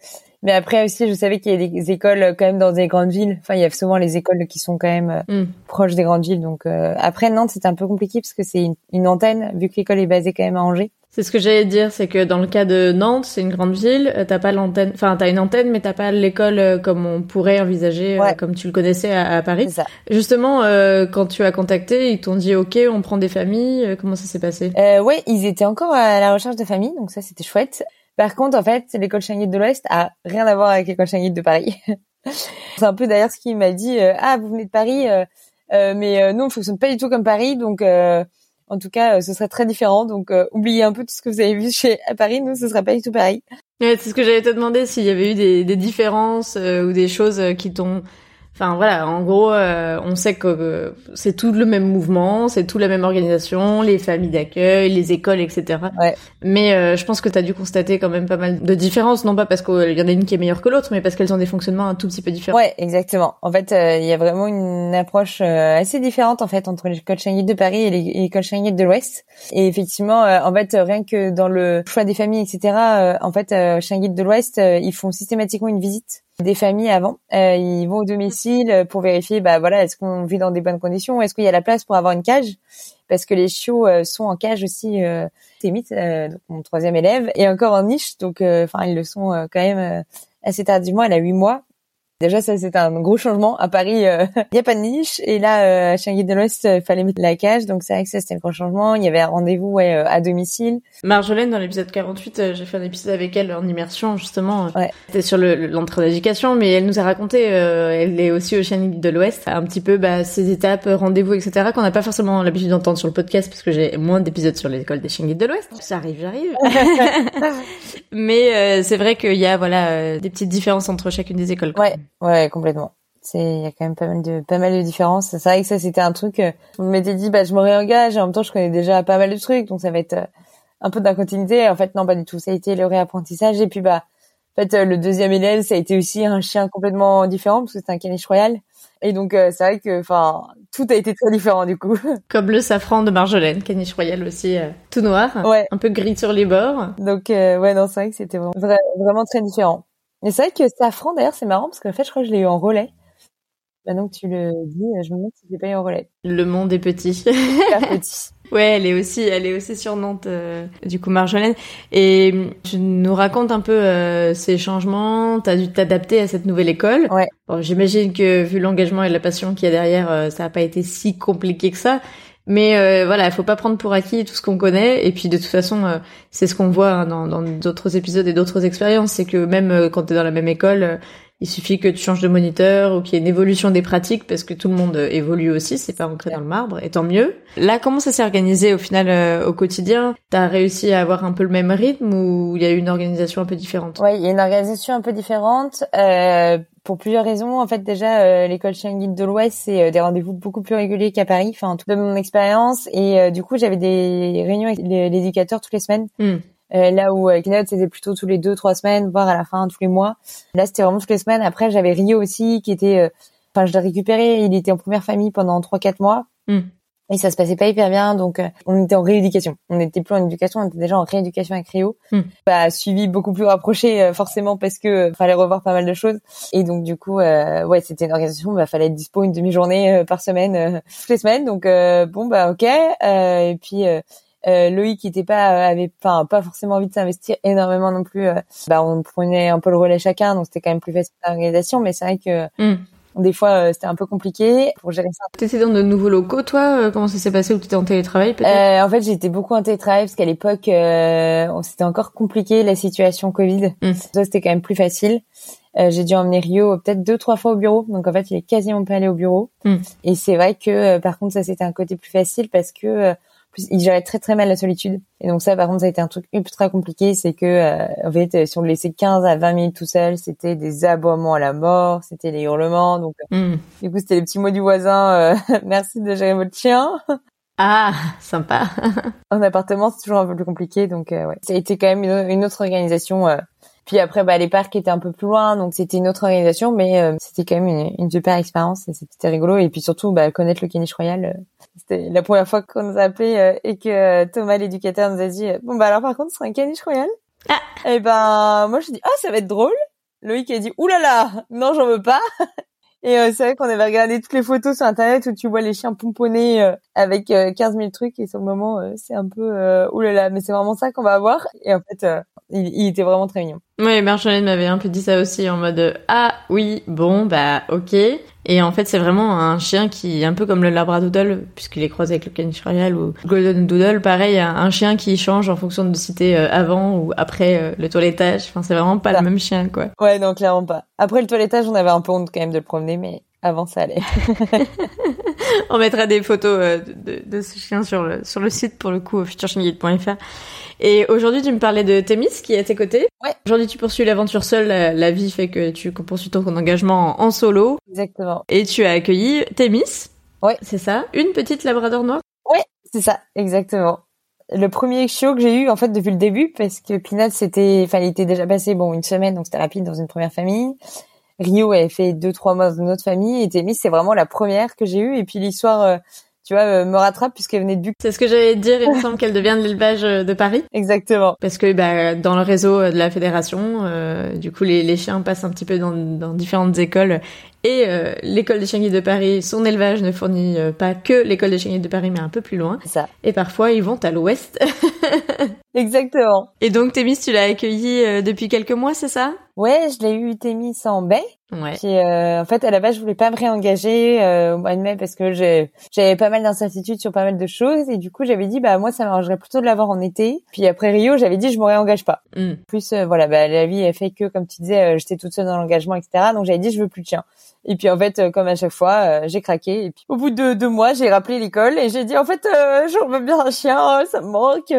mais après aussi, je savais qu'il y a des écoles quand même dans des grandes villes. Enfin, il y a souvent les écoles qui sont quand même mm. proches des grandes villes. Donc après Nantes, c'était un peu compliqué parce que c'est une, une, antenne, vu que l'école est basée quand même à Angers. C'est ce que j'allais dire, c'est que dans le cas de Nantes, c'est une grande ville, euh, t'as pas l'antenne, enfin t'as une antenne, mais t'as pas l'école euh, comme on pourrait envisager, euh, comme tu le connaissais à, Paris. Ça. Justement, quand tu as contacté, ils t'ont dit OK, on prend des familles. comment ça s'est passé? Euh, Ouais, ils étaient encore à la recherche de familles, donc ça c'était chouette. Par contre, en fait, l'école Changuide de l'Ouest a rien à voir avec l'école Changuide de Paris. [laughs] c'est un peu d'ailleurs ce qu'il m'a dit. ah, vous venez de Paris, mais nous on fonctionne pas du tout comme Paris, donc en tout cas, euh, ce serait très différent. Donc, euh, oubliez un peu tout ce que vous avez vu chez à Paris. Nous, ce serait pas du tout pareil. Ouais, c'est ce que j'allais te demander s'il y avait eu des, des différences euh, ou des choses qui t'ont Enfin voilà, en gros, euh, on sait que euh, c'est tout le même mouvement, c'est tout la même organisation, les familles d'accueil, les écoles, etc. Ouais. Mais euh, je pense que tu as dû constater quand même pas mal de différences, non pas parce qu'il y en a une qui est meilleure que l'autre, mais parce qu'elles ont des fonctionnements un tout petit peu différents. Ouais, exactement. En fait, il y a vraiment une approche assez différente en fait entre l'école Schengen de Paris et l'école Schengen de l'Ouest. Et effectivement, en fait, rien que dans le choix des familles, etc. en fait, Schengen de l'Ouest, ils font systématiquement une visite des familles avant. Euh, ils vont au domicile pour vérifier, bah voilà, est-ce qu'on vit dans des bonnes conditions, est-ce qu'il y a la place pour avoir une cage, parce que les chiots euh, sont en cage aussi. Euh, euh, mon troisième élève, et encore en niche, donc enfin ils le sont quand même assez tardivement. Elle a huit mois, Déjà, ça, c'est un gros changement. À Paris, [laughs] il euh, n'y a pas de niche. Et là, euh, à Changuy de l'Ouest, il fallait mettre la cage. Donc, c'est vrai que ça, c'était un gros changement. Il y avait un rendez-vous ouais, euh, à domicile. Marjolaine, dans l'épisode 48, j'ai fait un épisode avec elle en immersion, justement. Ouais. C'était sur l'entrée d'éducation, mais elle nous a raconté, elle est aussi au Changuy de l'Ouest, un petit peu bah, ses étapes, rendez-vous, etc., qu'on n'a pas forcément l'habitude d'entendre sur le podcast, parce que j'ai moins d'épisodes sur l'école des Changuy de l'Ouest. Ça arrive, j'arrive. [laughs] [laughs] mais c'est vrai qu'il y a voilà des petites différences entre chacune des écoles. Ouais. Ouais, complètement. C'est il y a quand même pas mal de pas mal de différences. C'est vrai que ça c'était un truc euh, je m'étais dit bah je me réengage et en même temps je connais déjà pas mal de trucs donc ça va être euh, un peu d'incontinuité. En fait non pas du tout. Ça a été le réapprentissage et puis bah fait, le deuxième élève, ça a été aussi un chien complètement différent parce que c'était un caniche royal. Et donc c'est vrai que, enfin, tout a été très différent du coup. [laughs] Comme le safran de Marjolaine, caniche royal aussi, tout noir, ouais. un peu gris sur les bords. Donc ouais, non, c'est vrai que c'était vraiment, vraiment très différent. Et c'est vrai que safran, d'ailleurs, c'est marrant parce qu'en fait, je crois que je l'ai eu en relais. Maintenant que tu le dis, je me demande si j'ai pas eu en relais. Le monde est petit. [laughs] petit. [laughs] Ouais, elle est aussi, elle est aussi sur Nantes, euh, du coup, Marjolaine. Et tu nous racontes un peu euh, ces changements. T'as dû t'adapter à cette nouvelle école. Ouais. Bon, j'imagine que vu l'engagement et la passion qu'il y a derrière, euh, ça n'a pas été si compliqué que ça. Mais euh, voilà, il faut pas prendre pour acquis tout ce qu'on connaît. Et puis de toute façon, euh, c'est ce qu'on voit hein, dans d'autres épisodes et d'autres expériences, c'est que même euh, quand tu es dans la même école, il suffit que tu changes de moniteur ou qu'il y ait une évolution des pratiques parce que tout le monde évolue aussi, c'est pas ancré dans le marbre, et tant mieux. Là, comment ça s'est organisé au final au quotidien? T'as réussi à avoir un peu le même rythme ou il y a eu une organisation un peu différente? Ouais, il y a une organisation un peu différente. Euh, pour plusieurs raisons. En fait, déjà, euh, l'école Chien Guide de l'Ouest, c'est euh, des rendez-vous beaucoup plus réguliers qu'à Paris, enfin, tout de mon expérience. Et euh, du coup, j'avais des réunions avec l'éducateur toutes les semaines. Hmm. là où avec Keynote, c'était plutôt tous les deux, trois semaines, voire à la fin, tous les mois. Là, c'était vraiment toutes les semaines. Après, j'avais Rio aussi, qui était... Enfin, je l'ai récupéré. Il était en première famille pendant trois, quatre mois. Hmm et ça se passait pas hyper bien donc euh, on était en rééducation. On n'était plus en éducation on était déjà en rééducation avec Rio. Hmm. bah suivi beaucoup plus rapproché euh, forcément parce que euh, fallait revoir pas mal de choses. Et donc du coup ouais c'était une organisation bah fallait être dispo une demi-journée par semaine toutes les semaines. Donc bon bah ok. Et puis Loïc qui était pas avait enfin pas forcément envie de s'investir énormément non plus bah on prenait un peu le relais chacun donc c'était quand même plus facile l'organisation. Mais c'est vrai que hmm. Des fois, euh, c'était un peu compliqué pour gérer ça. T'étais dans de nouveaux locaux, toi? Euh, Comment ça s'est passé? Ou t'étais en télétravail peut-être? Euh, En fait, j'étais beaucoup en télétravail parce qu'à l'époque, euh, c'était encore compliqué la situation Covid. Mm. Ça, c'était quand même plus facile. Euh, j'ai dû emmener Rio peut-être deux trois fois au bureau, donc en fait, il est quasiment pas allé au bureau. Mm. Et c'est vrai que, par contre, ça c'était un côté plus facile parce que plus, il gérait très très mal la solitude. Et donc ça, par contre, ça a été un truc ultra compliqué, c'est que euh, en fait, si on le laissait 15 à 20 minutes tout seul, c'était des aboiements à la mort, c'était les hurlements. Donc mm. du coup, c'était les petits mots du voisin. Euh, [laughs] merci de gérer votre chien. Ah, sympa. [laughs] en appartement, c'est toujours un peu plus compliqué, donc euh, ouais. Ça a été quand même une, autre organisation. Puis après, bah, les parcs étaient un peu plus loin, donc c'était une autre organisation, mais c'était quand même une, une, super expérience et c'était rigolo. Et puis surtout, bah, connaître le Caniche Royal, c'était la première fois qu'on nous a appelé euh, et que euh, Thomas l'éducateur nous a dit bon bah alors par contre ce sera un caniche royal. Ah. Et ben moi je dis ah ça va être drôle. Loïc a dit oulala non j'en veux pas. [laughs] Et euh, c'est vrai qu'on avait regardé toutes les photos sur internet où tu vois les chiens pomponnés avec 15 000 trucs et sur le moment c'est un peu oulala mais c'est vraiment ça qu'on va avoir et en fait il, il, était vraiment très mignon. Oui, Marjolaine m'avait un peu dit ça aussi en mode ah oui bon bah ok et en fait c'est vraiment un chien qui un peu comme le labradoodle puisqu'il est croisé avec le caniche royal ou golden doodle pareil un chien qui change en fonction de si t'es euh, avant ou après euh, le toilettage enfin c'est vraiment pas le même chien quoi. Ouais non clairement pas. Après le toilettage on avait un peu honte quand même de le promener mais avant ça allait. [laughs] On mettra des photos euh, de, de, ce chien sur le, sur le site pour le coup, futurchien.guide.fr. Et aujourd'hui, tu me parlais de Thémis qui est à tes côtés. Ouais. Aujourd'hui, tu poursuis l'aventure seule. La, vie fait que tu poursuis ton engagement en, solo. Exactement. Et tu as accueilli Thémis. Ouais. C'est ça? Une petite labrador noire? Ouais, c'est ça, exactement. Le premier chiot que j'ai eu, en fait, depuis le début, parce que Pinat, c'était, enfin, il était déjà passé, bon, une semaine, donc c'était rapide dans une première famille. Rio avait fait deux trois mois dans notre famille et Témis c'est vraiment la première que j'ai eue et puis l'histoire euh, tu vois euh, me rattrape puisqu'elle venait de Buc. C'est ce que j'allais dire, il me semble qu'elle devient de l'élevage euh, de Paris. Exactement. Parce que bah, dans le réseau de la fédération, du coup les, les, chiens passent un petit peu dans, dans différentes écoles et l'école des chiens de Paris, son élevage ne fournit pas que l'école des chiens de Paris, mais un peu plus loin. C'est ça. Et parfois, ils vont à l'ouest. [laughs] Exactement. Et donc, Thémis, tu l'as accueilli depuis quelques mois, c'est ça? Ouais, je l'ai eu Thémis en baie. Ouais. Puis, euh, en fait, à la base, je voulais pas me réengager euh, au mois de mai parce que j'avais pas mal d'incertitudes sur pas mal de choses et du coup, j'avais dit bah moi, ça m'arrangerait plutôt de l'avoir en été. Puis après Rio, j'avais dit je me réengage pas. Mm. Plus euh, voilà, bah la vie a fait que comme tu disais, euh, j'étais toute seule dans l'engagement, etc. Donc j'avais dit je veux plus de chien. Et puis en fait, euh, comme à chaque fois, j'ai craqué. Et puis au bout de deux mois, j'ai rappelé l'école et j'ai dit en fait, j'en veux bien un chien, ça me manque.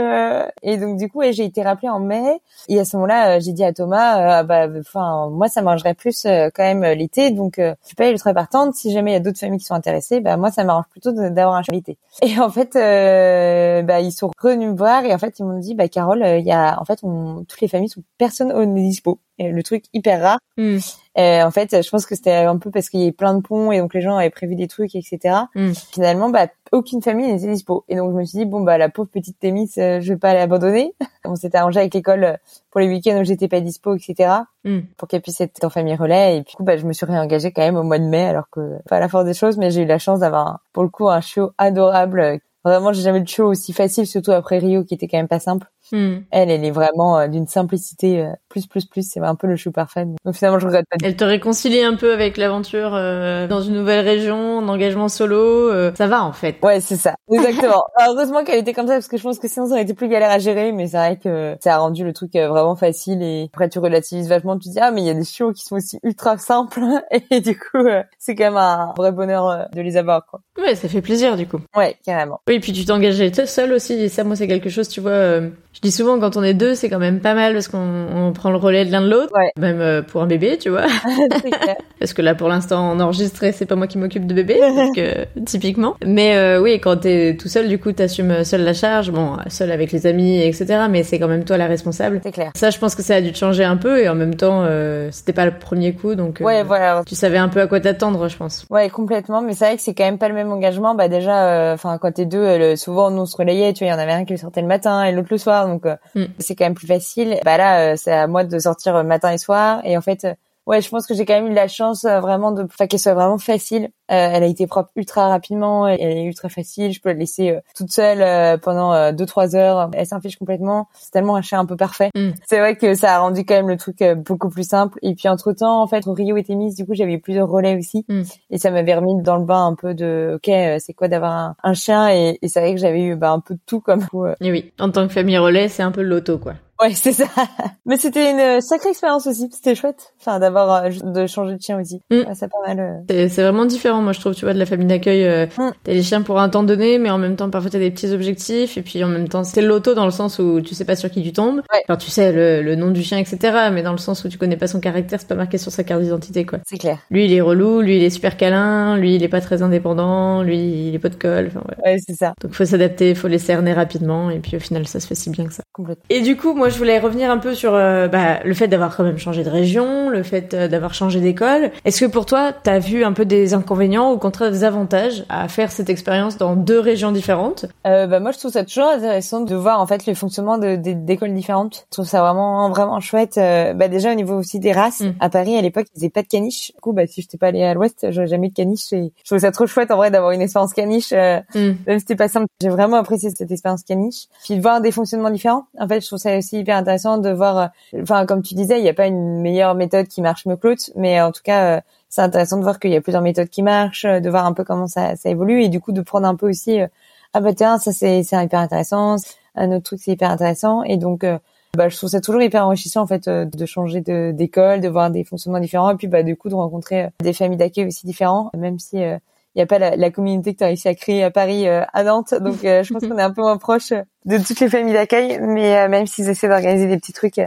Et donc du coup, j'ai été rappelée en mai. Et à ce moment-là, j'ai dit à Thomas, bah enfin moi, ça m'arrangerait plus quand même l'été donc euh, je suis pas ultra partante. Si jamais il y a d'autres familles qui sont intéressées, bah moi ça m'arrange plutôt d'avoir un l'été. [laughs] Et en fait, euh, bah ils sont revenus me voir et en fait ils m'ont dit bah Carole, euh, il y a en fait on, toutes les familles sont personne au dispo. Le truc hyper rare. Hmm. Et en fait, je pense que c'était un peu parce qu'il y avait plein de ponts et donc les gens avaient prévu des trucs, etc. Hmm. Finalement, bah, aucune famille n'était dispo. Et donc, je me suis dit, bon, bah, la pauvre petite Thémis, euh, je vais pas l'abandonner. [laughs] On s'était arrangé avec l'école euh, pour les week-ends où j'étais pas dispo, etc. Hmm. pour qu'elle puisse être en famille relais. Et puis, du coup, bah, je me suis réengagée quand même au mois de mai, alors que pas à la force des choses, mais j'ai eu la chance d'avoir, pour le coup, un show adorable. euh, Vraiment, j'ai jamais eu de show aussi facile, surtout après Rio, qui était quand même pas simple. Hmm. Elle, elle est vraiment euh, d'une simplicité euh, plus, plus, plus. C'est un peu le show parfait. Donc finalement, je regrette pas. Elle te réconcilie un peu avec l'aventure euh, dans une nouvelle région, en engagement solo. euh, ça va en fait. Ouais, c'est ça. Exactement. [laughs] Heureusement qu'elle était comme ça parce que je pense que sinon ça aurait été plus galère à gérer, mais c'est vrai que ça a rendu le truc vraiment facile et après tu relativises vachement, tu te dis ah mais il y a des shows qui sont aussi ultra simples [laughs] et du coup euh, c'est quand même un vrai bonheur de les avoir quoi. Ouais, ça fait plaisir du coup. Ouais, carrément. Oui, puis tu t'engageais tout seul aussi, et ça, moi, c'est quelque chose, tu vois. Euh, je dis souvent, quand on est deux, c'est quand même pas mal parce qu'on on prend le relais de l'un de l'autre, Ouais. même euh, pour un bébé, tu vois. [laughs] Clair. Parce que là, pour l'instant, on enregistre et c'est pas moi qui m'occupe de bébé, [laughs] donc, euh, typiquement. Mais euh, oui, quand t'es tout seul, du coup, t'assumes seul la charge, bon, seul avec les amis, etc. Mais c'est quand même toi la responsable. C'est clair. Ça, je pense que ça a dû te changer un peu, et en même temps, euh, c'était pas le premier coup, donc euh, Ouais, voilà. tu savais un peu à quoi t'attendre, je pense. Ouais, complètement. Mais c'est vrai que c'est quand même pas le même engagement. Bah déjà, enfin quand t'es deux, euh, souvent nous on se relayait. Tu vois, il y en avait un qui sortait le matin et l'autre le soir, donc euh, Mm. c'est quand même plus facile. Bah là, euh, c'est à moi de sortir euh, matin et soir. Et en fait, ouais, je pense que j'ai quand même eu la chance euh, vraiment de, enfin qu'elle soit vraiment facile. Euh, elle a été propre ultra rapidement. Elle est ultra facile. Je peux la laisser euh, toute seule euh, pendant euh, deux trois heures. Elle s'en fiche complètement. C'est tellement un chien un peu parfait. Mm. C'est vrai que ça a rendu quand même le truc euh, beaucoup plus simple. Et puis entre temps, en fait, au Rio et Témis, du coup, j'avais eu plusieurs relais aussi. Mm. Et ça m'avait remis dans le bain un peu de, ok, euh, c'est quoi d'avoir un, un chien? Et, et c'est vrai que j'avais eu bah, un peu de tout comme coup. euh. Et oui, en tant que famille relais, c'est un peu le loto, quoi. Ouais, c'est ça. [laughs] Mais c'était une euh, sacrée expérience aussi. C'était chouette. Enfin, d'avoir euh, de changer de chien aussi. Mm. Ouais, c'est pas mal. euh. C'est vraiment différent, moi je trouve, tu vois, de la famille d'accueil. Euh, Mm. T'as les chiens pour un temps donné, mais en même temps, parfois t'as des petits objectifs, et puis en même temps, c'est le loto dans le sens où tu sais pas sur qui tu tombes. Ouais. Enfin, tu sais le, le nom du chien, etc., mais dans le sens où tu connais pas son caractère, c'est pas marqué sur sa carte d'identité, quoi. C'est clair. Lui, il est relou, lui, il est super câlin, lui, il est pas très indépendant, lui, il est pas de colle, enfin, ouais. Ouais, c'est ça. Donc faut s'adapter, faut les cerner rapidement, et puis au final, ça se fait si bien que ça. Complètement. Et du coup, moi, je voulais revenir un peu sur euh, bah, le fait d'avoir quand même changé de région, le fait euh, d'avoir changé d'école. Est-ce que pour toi, t'as vu un peu des inconvénients ou au contraire des avantages à faire cette expérience dans deux régions différentes? Euh, bah moi je trouve ça toujours intéressant de voir en fait le fonctionnement de- de- d'écoles différentes. Je trouve ça vraiment vraiment chouette. Euh, bah déjà au niveau aussi des races. Mm. À Paris à l'époque ils faisaient pas de caniche. Du coup bah si j'étais pas allée à l'Ouest j'aurais jamais eu de caniche. Et je trouve ça trop chouette en vrai d'avoir une expérience caniche. Euh, Hmm. même si c'était pas simple. J'ai vraiment apprécié cette expérience caniche. Puis de voir des fonctionnements différents. En fait je trouve ça aussi hyper intéressant de voir. euh, Enfin comme tu disais il n'y a pas une meilleure méthode qui marche mieux que l'autre, mais en tout cas euh, c'est intéressant de voir qu'il y a plusieurs méthodes qui marchent, euh, de voir un peu comment ça, ça évolue et du coup de prendre un peu aussi euh, ah bah tiens ça c'est c'est hyper intéressant un autre truc c'est hyper intéressant et donc euh, bah je trouve ça toujours hyper enrichissant en fait euh, de changer de d'école de voir des fonctionnements différents et puis bah du coup de rencontrer euh, des familles d'accueil aussi différents même si euh, il y a pas la, la communauté que tu as réussi à créer à Paris euh, à Nantes donc euh, je pense [laughs] qu'on est un peu moins proche euh, de toutes les familles d'accueil mais euh, même s'ils essaient d'organiser des petits trucs euh,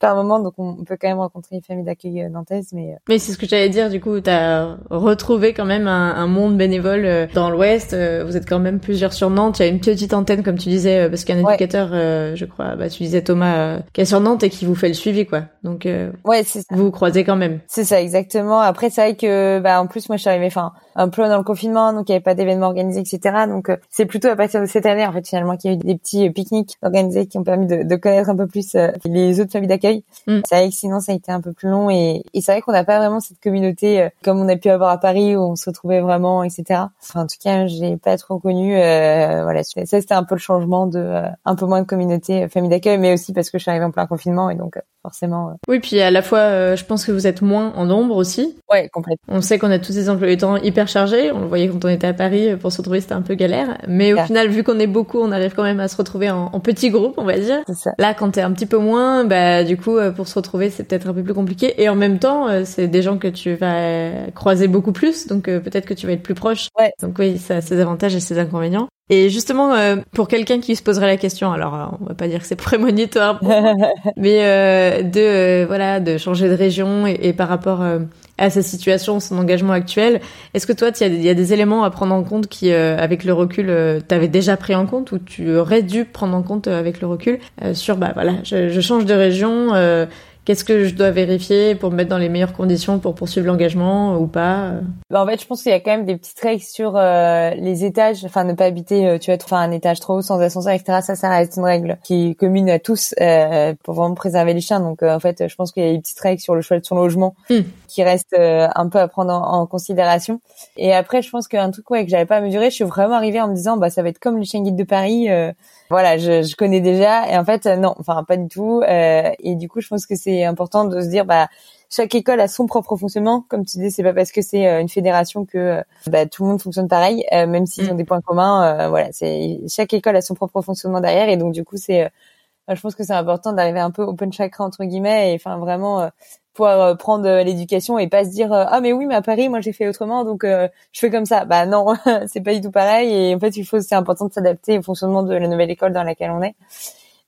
par moment donc on, peut quand même rencontrer une famille d'accueil euh, nantaise mais euh, Mais c'est ce que j'allais dire, du coup, t'as retrouvé quand même un, un monde bénévole euh, dans l'Ouest. euh, Vous êtes quand même plusieurs sur Nantes. Il y a une petite antenne, comme tu disais, euh, parce qu'il y a un Ouais. éducateur, euh, je crois, bah, tu disais Thomas, euh, qui est sur Nantes et qui vous fait le suivi, quoi. Donc, euh, ouais c'est ça vous vous croisez quand même. C'est ça, exactement. Après, c'est vrai que, bah, en plus, moi, je suis arrivée, enfin, un peu dans le confinement, donc il n'y avait pas d'événements organisés, etc. Donc, euh, c'est plutôt à partir de cette année, en fait, finalement, qu'il y a eu des petits euh, pique-niques organisés qui ont permis de, de connaître un peu plus euh, les autres familles d'accueil. Mm. C'est vrai que sinon, ça a été un peu plus long et, et c'est vrai qu'on n'a pas vraiment cette communauté euh, comme on a pu avoir à Paris où on se retrouvait vraiment, etc. Enfin, en tout cas, j'ai pas trop connu. Euh, voilà, ça, c'était un peu le changement de euh, un peu moins de communauté euh, famille d'accueil, mais aussi parce que je suis arrivée en plein confinement et donc euh, forcément, Oui, puis à la fois, euh, je pense que vous êtes moins en nombre aussi. ouais, complètement. On sait qu'on a tous des emplois du temps hyper chargés. On le voyait quand on était à Paris. euh, Pour se retrouver, c'était un peu galère. Mais au final, vu qu'on est beaucoup, on arrive quand même à se retrouver en, en petits groupes, on va dire. Ça. Là, quand t'es un petit peu moins, bah du coup, euh, pour se retrouver, c'est peut-être un peu plus compliqué. Et en même temps, c'est des gens que tu vas croiser beaucoup plus, donc euh, peut-être que tu vas être plus proche. Ouais. Donc oui, ça a ses avantages et ses inconvénients. Et justement, euh, pour quelqu'un qui se poserait la question, alors euh, on va pas dire que c'est prémonitoire, [laughs] mais euh, de euh, voilà, de changer de région et, et par rapport euh, à sa situation, son engagement actuel, est-ce que toi, il y, a des- il y a des éléments à prendre en compte qui, euh, avec le recul, euh, t'avais déjà pris en compte ou tu aurais dû prendre en compte avec le recul euh, sur bah voilà, je, je change de région. Euh, Qu'est-ce que je dois vérifier pour me mettre dans les meilleures conditions pour poursuivre l'engagement ou pas bah, En fait, je pense qu'il y a quand même des petites règles sur euh, les étages. Enfin, ne pas habiter, euh, tu vois, enfin, un étage trop haut sans ascenseur, etc. Ça, ça reste une règle qui est commune à tous euh, pour vraiment préserver les chiens. Donc, en fait, je pense qu'il y a des petites règles sur le choix de son logement hmm. qui restent un peu à prendre en, considération. Et après, je pense qu'un truc ouais, que j'avais pas mesuré, je suis vraiment arrivée en me disant, bah, ça va être comme les chiens guides de Paris voilà, je, je, connais déjà. Et en fait, euh, non, enfin pas du tout. Euh, et du coup, je pense que c'est important de se dire, bah, chaque école a son propre fonctionnement. Comme tu dis, c'est pas parce que c'est euh, une fédération que bah, tout le monde fonctionne pareil, même s'ils mm. ont des points communs. voilà, c'est chaque école a son propre fonctionnement derrière. Et donc du coup, c'est, je pense que c'est important d'arriver un peu open chakra entre guillemets. Et enfin vraiment pouvoir euh, prendre euh, l'éducation et pas se dire euh, ah mais oui mais à Paris moi j'ai fait autrement donc je fais comme ça bah non [laughs] c'est pas du tout pareil et en fait il faut c'est important de s'adapter au fonctionnement de la nouvelle école dans laquelle on est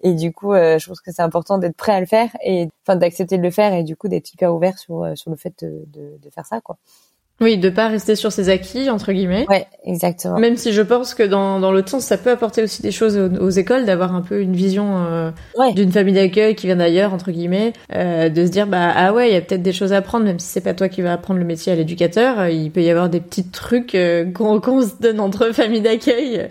et du coup je pense que c'est important d'être prêt à le faire et enfin d'accepter de le faire et du coup d'être hyper ouvert sur sur le fait de, de, de faire ça quoi oui, de pas rester sur ses acquis entre guillemets. Ouais, exactement. Même si je pense que dans dans l'autre sens, ça peut apporter aussi des choses aux, écoles, d'avoir un peu une vision euh, d'une famille d'accueil qui vient d'ailleurs entre guillemets, euh, de se dire bah ah ouais, il y a peut-être des choses à apprendre, même si c'est pas toi qui vas apprendre le métier à l'éducateur, euh, il peut y avoir des petits trucs euh, qu'on se donne entre [laughs] familles d'accueil.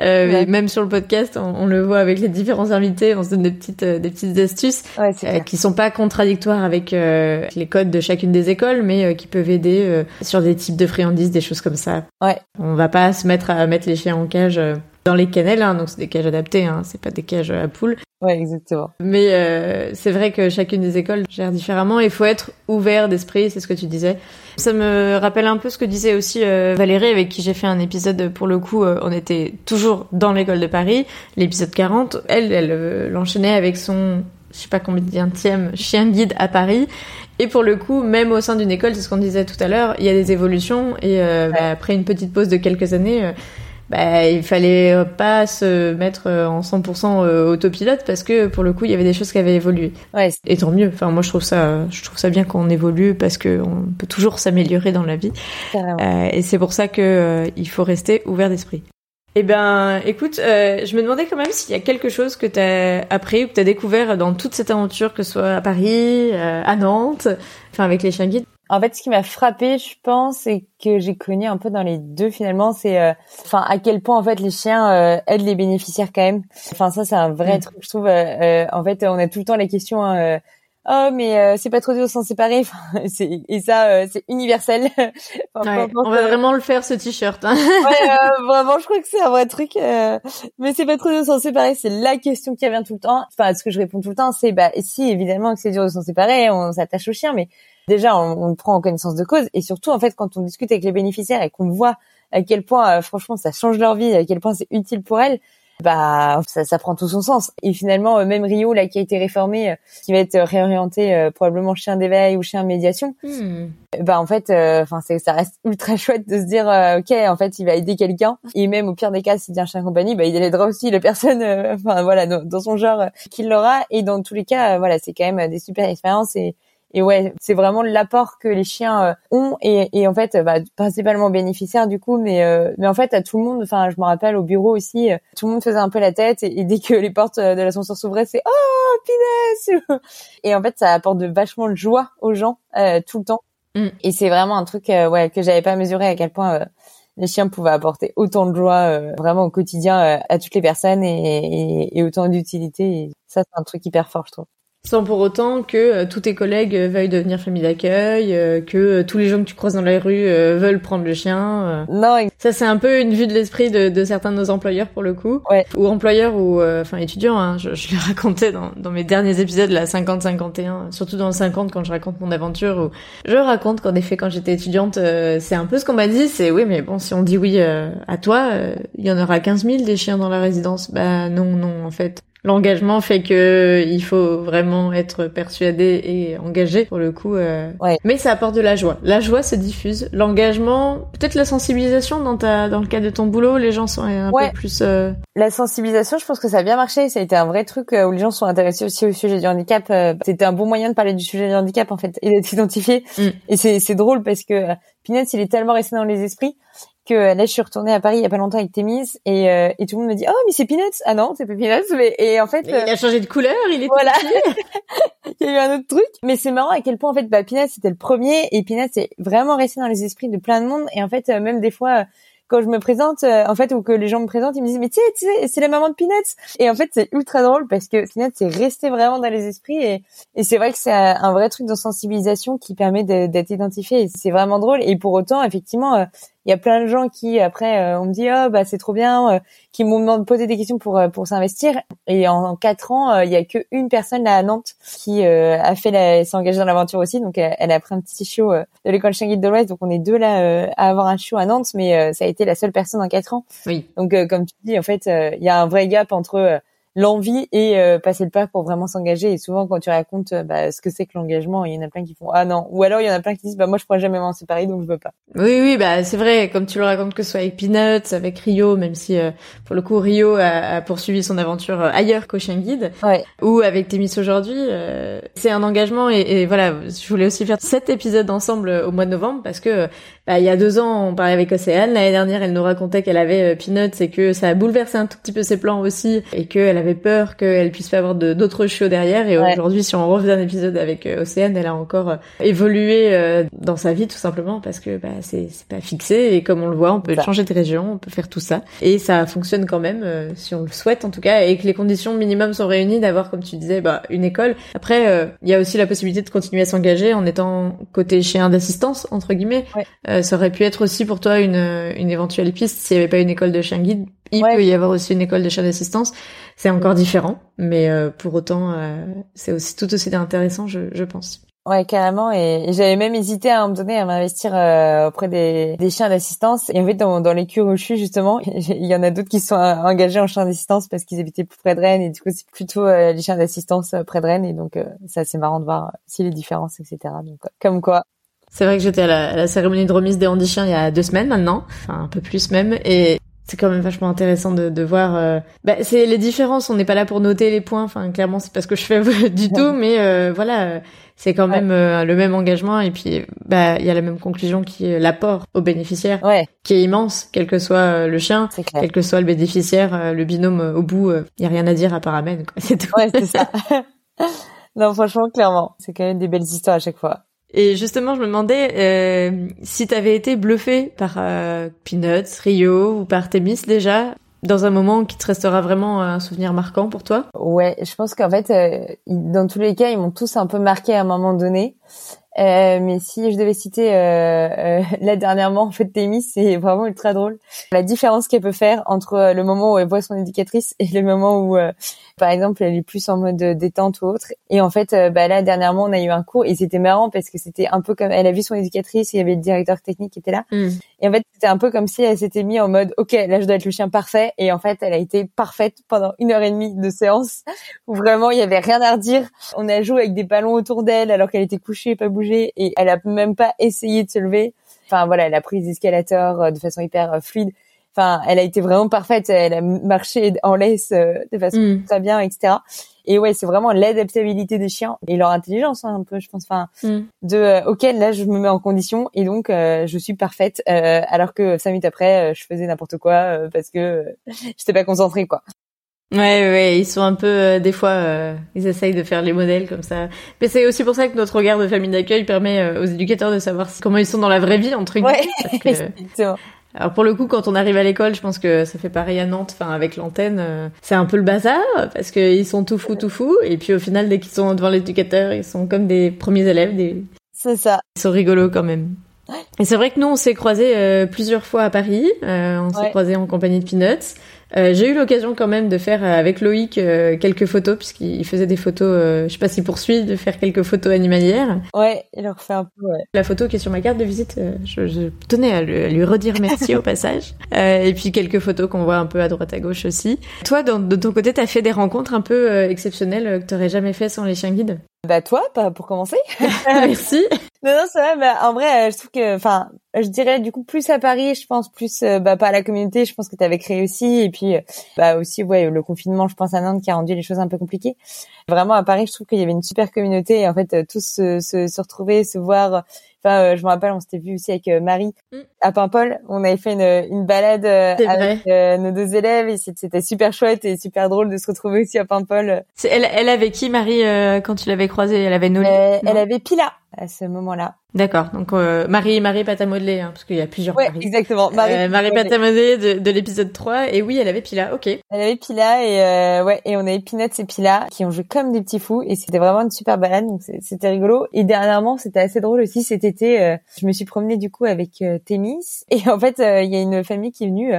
Euh, Même sur le podcast, on, le voit avec les différents invités, on se donne des petites des petites astuces ouais, qui sont pas contradictoires avec les codes de chacune des écoles, mais qui peuvent aider sur des types de friandises, des choses comme ça. Ouais. On va pas se mettre à mettre les chiens en cage euh, dans les kennels, hein, donc c'est des cages adaptées, hein, c'est pas des cages à poules. Ouais, exactement. Mais euh, c'est vrai que chacune des écoles gère différemment. Il faut être ouvert d'esprit, c'est ce que tu disais. Ça me rappelle un peu ce que disait aussi euh, Valérie, avec qui j'ai fait un épisode pour le coup. on était toujours dans l'école de Paris, l'épisode 40. Elle, elle l'enchaînait avec son je sais pas combien de chien guide à Paris. Et pour le coup, même au sein d'une école, c'est ce qu'on disait tout à l'heure, il y a des évolutions. Et euh, bah, après une petite pause de quelques années, euh, bah, il fallait pas se mettre en 100% euh, autopilote parce que pour le coup, il y avait des choses qui avaient évolué. Ouais, et tant mieux. Enfin, moi, je trouve ça, je trouve ça bien qu'on évolue parce qu'on peut toujours s'améliorer dans la vie. et c'est pour ça que il faut rester ouvert d'esprit. Eh ben, écoute, euh, je me demandais quand même s'il y a quelque chose que tu as appris ou que tu as découvert dans toute cette aventure, que ce soit à Paris, euh, à Nantes, enfin avec les chiens guides. En fait, ce qui m'a frappé, je pense, et que j'ai connu un peu dans les deux finalement, c'est, euh, enfin, à quel point en fait les chiens aident les bénéficiaires quand même. Enfin, ça, c'est un vrai mm. truc, je trouve. en fait, on a tout le temps les questions. Hein, oh mais euh, c'est pas trop dur sans séparer. [laughs] Et ça euh, c'est universel. [laughs] On va vraiment le faire ce t-shirt hein. ouais, [laughs] euh, vraiment je crois que c'est un vrai truc mais c'est pas trop dur sans séparer c'est la question qui revient tout le temps. Enfin ce que je réponds tout le temps c'est bah si évidemment que c'est dur de s'en séparer on s'attache au chien mais déjà on, on, le prend en connaissance de cause et surtout en fait quand on discute avec les bénéficiaires et qu'on voit à quel point franchement ça change leur vie à quel point c'est utile pour elles bah ça, ça, prend tout son sens. Et finalement, euh, même Rio, là, qui a été réformé, euh, qui va être réorienté euh, probablement chien d'éveil ou chien médiation, hmm. bah en fait, enfin ça reste ultra [laughs] chouette de se dire, ok, en fait, il va aider quelqu'un. Et même au pire des cas, s'il un chien compagnie, bah il aidera aussi la personne, [laughs] enfin voilà, dans, dans, son genre qu'il l'aura. Et dans tous les cas, voilà, c'est quand même des super expériences et et ouais, c'est vraiment l'apport que les chiens euh, ont et, et en fait, bah, principalement bénéficiaires du coup, mais euh, mais en fait à tout le monde. Enfin, je me rappelle au bureau aussi, euh, tout le monde faisait un peu la tête et, dès que les portes de l'ascenseur s'ouvraient, c'est oh pinesse Et en fait, ça apporte de vachement de joie aux gens tout le temps. Mm. Et c'est vraiment un truc ouais que j'avais pas mesuré à quel point les chiens pouvaient apporter autant de joie vraiment au quotidien à toutes les personnes et, et, et autant d'utilité. ça, c'est un truc hyper fort, je trouve. Sans pour autant que euh, tous tes collègues euh, veuillent devenir famille d'accueil, euh, que tous les gens que tu croises dans la rue veulent prendre le chien. Non. Ça c'est un peu une vue de l'esprit de, de, certains de nos employeurs pour le coup. Ouais. Ou employeurs ou enfin étudiants. Hein. Je, je l'ai [laughs] raconté dans, dans mes derniers épisodes, la 50-51, surtout dans le 50 quand je raconte mon aventure. Où je raconte qu'en effet quand j'étais étudiante, c'est un peu ce qu'on m'a dit. C'est oui mais bon si on dit oui à toi, il y en aura 15 000 des chiens dans la résidence. Bah non non en fait. L'engagement fait que il faut vraiment être persuadé et engagé pour le coup. Euh... Ouais. Mais ça apporte de la joie. La joie se diffuse. L'engagement, peut-être la sensibilisation dans ta dans le cadre de ton boulot, les gens sont un peu plus. Euh... La sensibilisation, je pense que ça a bien marché. Ça a été un vrai truc euh, où les gens sont intéressés aussi au sujet du handicap. Euh, c'était un bon moyen de parler du sujet du handicap en fait et d'être identifié. Mm. Et c'est c'est drôle parce que Pinette, il est tellement resté dans les esprits que là je suis retournée à Paris il y a pas longtemps avec Témis et, euh, et tout le monde me dit oh mais c'est Peanuts ah non c'est pas Peanuts mais et en fait il a changé de couleur il est voilà [laughs] il y a eu un autre truc. Mais c'est marrant à quel point en fait, bah, Peanuts c'était le premier et Peanuts c'est vraiment resté dans les esprits de plein de monde. Et en fait, même des fois, quand je me présente, euh, en fait, ou que les gens me présentent, ils me disent, mais tu sais, c'est la maman de Peanuts. Et en fait, c'est ultra drôle parce que Peanuts, c'est resté vraiment dans les esprits. Et, et c'est vrai que c'est un vrai truc de sensibilisation qui permet d'être identifié. Et c'est vraiment drôle. Et pour autant, effectivement, euh, il y a plein de gens qui après euh, on me dit oh bah c'est trop bien euh, qui m'ont demandé de poser des questions pour euh, pour s'investir. Et en, quatre ans il y a que une personne là à Nantes qui a fait la s'est engagée dans l'aventure aussi. Donc elle, a pris un petit show de l'école Changuide de l'Ouest. Donc on est deux là à avoir un show à Nantes. Mais ça a été la seule personne en quatre ans. Oui. Donc comme tu dis en fait il y a un vrai gap entre l'envie et euh, passer le pas pour vraiment s'engager. Et souvent, quand tu racontes euh, bah, ce que c'est que l'engagement, il y en a plein qui font ah non, ou alors il y en a plein qui disent bah moi je pourrais jamais m'en séparer donc je veux pas. Oui oui bah c'est vrai comme tu le racontes que ce soit avec Peanuts, avec Rio, même si euh, pour le coup Rio a, a poursuivi son aventure ailleurs qu'au Chien Guide, ouais. ou avec Témis aujourd'hui, c'est un engagement et, et, voilà je voulais aussi faire cet épisode ensemble au mois de novembre parce que bah, il y a deux ans on parlait avec Océane, l'année dernière elle nous racontait qu'elle avait Peanuts et que ça a bouleversé un tout petit peu ses plans aussi et qu'elle avait peur qu'elle puisse pas avoir d'autres chiots derrière. Et aujourd'hui, si on revient un épisode avec euh, Océane, elle a encore euh, évolué euh, dans sa vie tout simplement parce que bah, c'est pas fixé. Et comme on le voit, on peut changer de région, on peut faire tout ça. Et ça fonctionne quand même si on le souhaite en tout cas. Et que les conditions minimum sont réunies d'avoir comme tu disais bah, une école. Après, il y a aussi la possibilité de continuer à s'engager en étant côté chien d'assistance entre guillemets. Ça aurait pu être aussi pour toi une, une éventuelle piste s'il n'y avait pas une école de chien guide il peut y avoir aussi une école de chien d'assistance. C'est encore différent, mais euh, pour autant, euh, c'est aussi tout aussi intéressant, je, je pense. Ouais, carrément. Et, j'avais même hésité à un moment donné à m'investir euh, auprès des, des chiens d'assistance. Et en fait, dans, dans les cures où je suis, justement, [laughs] il y en a d'autres qui sont engagés en chien d'assistance parce qu'ils habitaient plus près de Rennes. Et du coup, c'est plutôt les chiens d'assistance près de Rennes. Et donc, c'est assez marrant de voir si les différences, etc. Donc, comme quoi, c'est vrai que j'étais à la, à la, cérémonie de remise des handichiens il y a deux semaines maintenant, enfin un peu plus même, et c'est quand même vachement intéressant de, de voir. Euh... Bah, c'est les différences. On n'est pas là pour noter les points. Enfin, clairement, c'est pas ce que je fais [laughs] du tout. Mais euh, voilà, euh, c'est quand même euh, le même engagement. Et puis, bah, il y a la même conclusion qui est l'apport aux bénéficiaires, ouais. qui est immense, quel que soit le chien, quel que soit le bénéficiaire, le binôme au bout. Il y a rien à dire à part amen. [laughs] C'est tout. Ouais, c'est ça. [laughs] non, franchement, clairement, c'est quand même des belles histoires à chaque fois. Et justement, je me demandais euh, si tu avais été bluffé par euh, Peanuts, Rio ou par Thémis déjà, dans un moment qui te restera vraiment un souvenir marquant pour toi? Ouais, je pense qu'en fait, euh, dans tous les cas, ils m'ont tous un peu marqué à un moment donné. Euh, mais si je devais citer euh, euh, [laughs] là dernièrement, en fait, Témis, c'est vraiment ultra drôle. La différence qu'elle peut faire entre euh, le moment où elle voit son éducatrice et le moment où, euh, par exemple, elle est plus en mode détente ou autre. Et en fait, bah là dernièrement, on a eu un cours et c'était marrant parce que c'était un peu comme elle a vu son éducatrice, il y avait le directeur technique qui était là. Mm. Et en fait, c'était un peu comme si elle s'était mis en mode, ok, là je dois être le chien parfait. Et en fait, elle a été parfaite pendant une heure et demie de séance où vraiment il y avait rien à redire. On a joué avec des ballons autour d'elle alors qu'elle était couchée, pas bougée et elle a même pas essayé de se lever. Enfin voilà, elle a pris les escalators euh, de façon hyper euh, fluide. Enfin, elle a été vraiment parfaite. Elle a marché en laisse euh, de façon mm. très bien, etc. Et ouais, c'est vraiment l'adaptabilité des chiens et leur intelligence hein, un peu, je pense. Enfin, mm. de ok, là je me mets en condition et donc je suis parfaite, alors que cinq minutes après je faisais n'importe quoi parce que [laughs] j'étais pas concentrée quoi. Ouais, ouais, ils sont un peu euh, des fois, euh, ils essayent de faire les modèles comme ça. Mais c'est aussi pour ça que notre regard de famille d'accueil permet euh, aux éducateurs de savoir comment ils sont dans la vraie vie entre guillemets. Ouais, [laughs] alors pour le coup, quand on arrive à l'école, je pense que ça fait pareil à Nantes. Enfin, avec l'antenne, c'est un peu le bazar parce qu'ils sont tout fous, tout fous. Et puis au final, dès qu'ils sont devant l'éducateur, ils sont comme des premiers élèves. Des... C'est ça. Ils sont rigolos quand même. Et c'est vrai que nous, on s'est croisés plusieurs fois à Paris. on s'est croisés en compagnie de Peanuts. Euh, j'ai eu l'occasion quand même de faire euh, avec Loïc euh, quelques photos puisqu'il faisait des photos. je sais pas s'il poursuit de faire quelques photos animalières. Ouais, il leur fait un peu. Ouais. La photo qui est sur ma carte de visite, je, je, tenais à lui, redire merci [laughs] au passage. et puis quelques photos qu'on voit un peu à droite à gauche aussi. Toi, de ton côté, t'as fait des rencontres un peu exceptionnelles que t'aurais jamais fait sans les chiens guides? Bah toi, pas pour commencer. [laughs] merci. [laughs] Non, non, ça va. Bah, en vrai, euh, je trouve que, enfin, je dirais du coup plus à Paris, je pense plus, euh, bah, pas à la communauté. Je pense que tu avais créé aussi, et puis, euh, bah aussi, ouais, le confinement, je pense à Nantes qui a rendu les choses un peu compliquées. Vraiment à Paris, je trouve qu'il y avait une super communauté, et en fait, tous se, se, se retrouver, se voir. Enfin, je me rappelle, on s'était vu aussi avec Marie mm. à Paimpol. On avait fait une, une balade avec nos deux élèves et c'était super chouette et super drôle de se retrouver aussi à Paimpol. Elle, elle avait qui Marie quand tu l'avais croisée? Elle avait Nolly. elle avait Pila à ce moment-là. D'accord. Donc euh, Marie Marie modeler hein, parce qu'il y a plusieurs ouais, exactement. Marie, euh, Marie à modeler de, de l'épisode 3 et oui, elle avait Pila. OK. Elle avait Pila et euh, ouais, et on avait Peanuts et Pila qui ont joué comme des petits fous et c'était vraiment une super balade donc c'était rigolo et dernièrement, c'était assez drôle aussi cet été euh, je me suis promenée du coup avec euh, Témis et en fait, il y a une famille qui est venue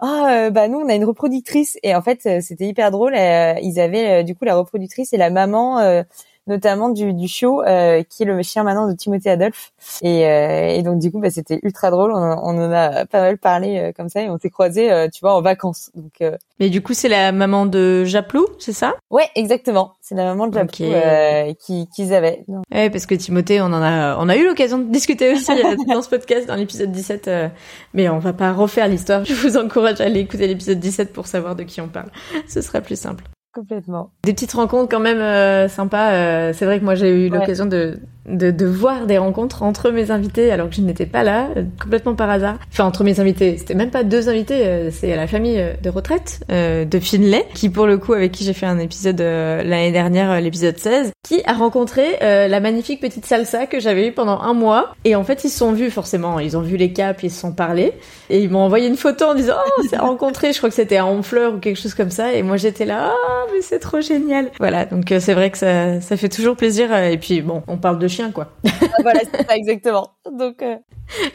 ah bah nous on a une reproductrice et en fait c'était hyper drôle ils avaient du coup la reproductrice et la maman notamment du, du chiot, euh, qui est le chien maintenant de Timothée Adolphe. Et, euh, et donc du coup, bah, c'était ultra drôle. On, on, en a pas mal parlé euh, comme ça et on s'est croisés, euh, tu vois, en vacances. Donc. Euh, Mais du coup, c'est la maman de Japlou, c'est ça? Ouais, exactement. C'est la maman de Japlou qui qu'ils avaient. Ouais, parce que Timothée, on en a, on a eu l'occasion de discuter aussi [laughs] dans ce podcast, dans l'épisode 17. mais on va pas refaire l'histoire. Je vous encourage à aller écouter l'épisode 17 pour savoir de qui on parle. Ce sera plus simple. Complètement. Des petites rencontres quand même euh, sympas. Euh, c'est vrai que moi j'ai eu l'occasion de de, de, voir des rencontres entre mes invités alors que je n'étais pas là, euh, complètement par hasard. Enfin, entre mes invités, c'était même pas deux invités, euh, c'est la famille euh, de retraite de Finlay, qui pour le coup, avec qui j'ai fait un épisode l'année dernière, l'épisode 16, qui a rencontré la magnifique petite salsa que j'avais eue pendant un mois. Et en fait, ils se sont vus forcément, ils ont vu les caps, ils se sont parlé. Et ils m'ont envoyé une photo en disant, oh, c'est rencontré, je crois que c'était à Honfleur ou quelque chose comme ça. Et moi, j'étais là, oh, mais c'est trop génial. Voilà, donc c'est vrai que ça, ça fait toujours plaisir. Et puis, bon, on parle de quoi. [laughs] Ah, voilà, c'est ça exactement. Donc euh,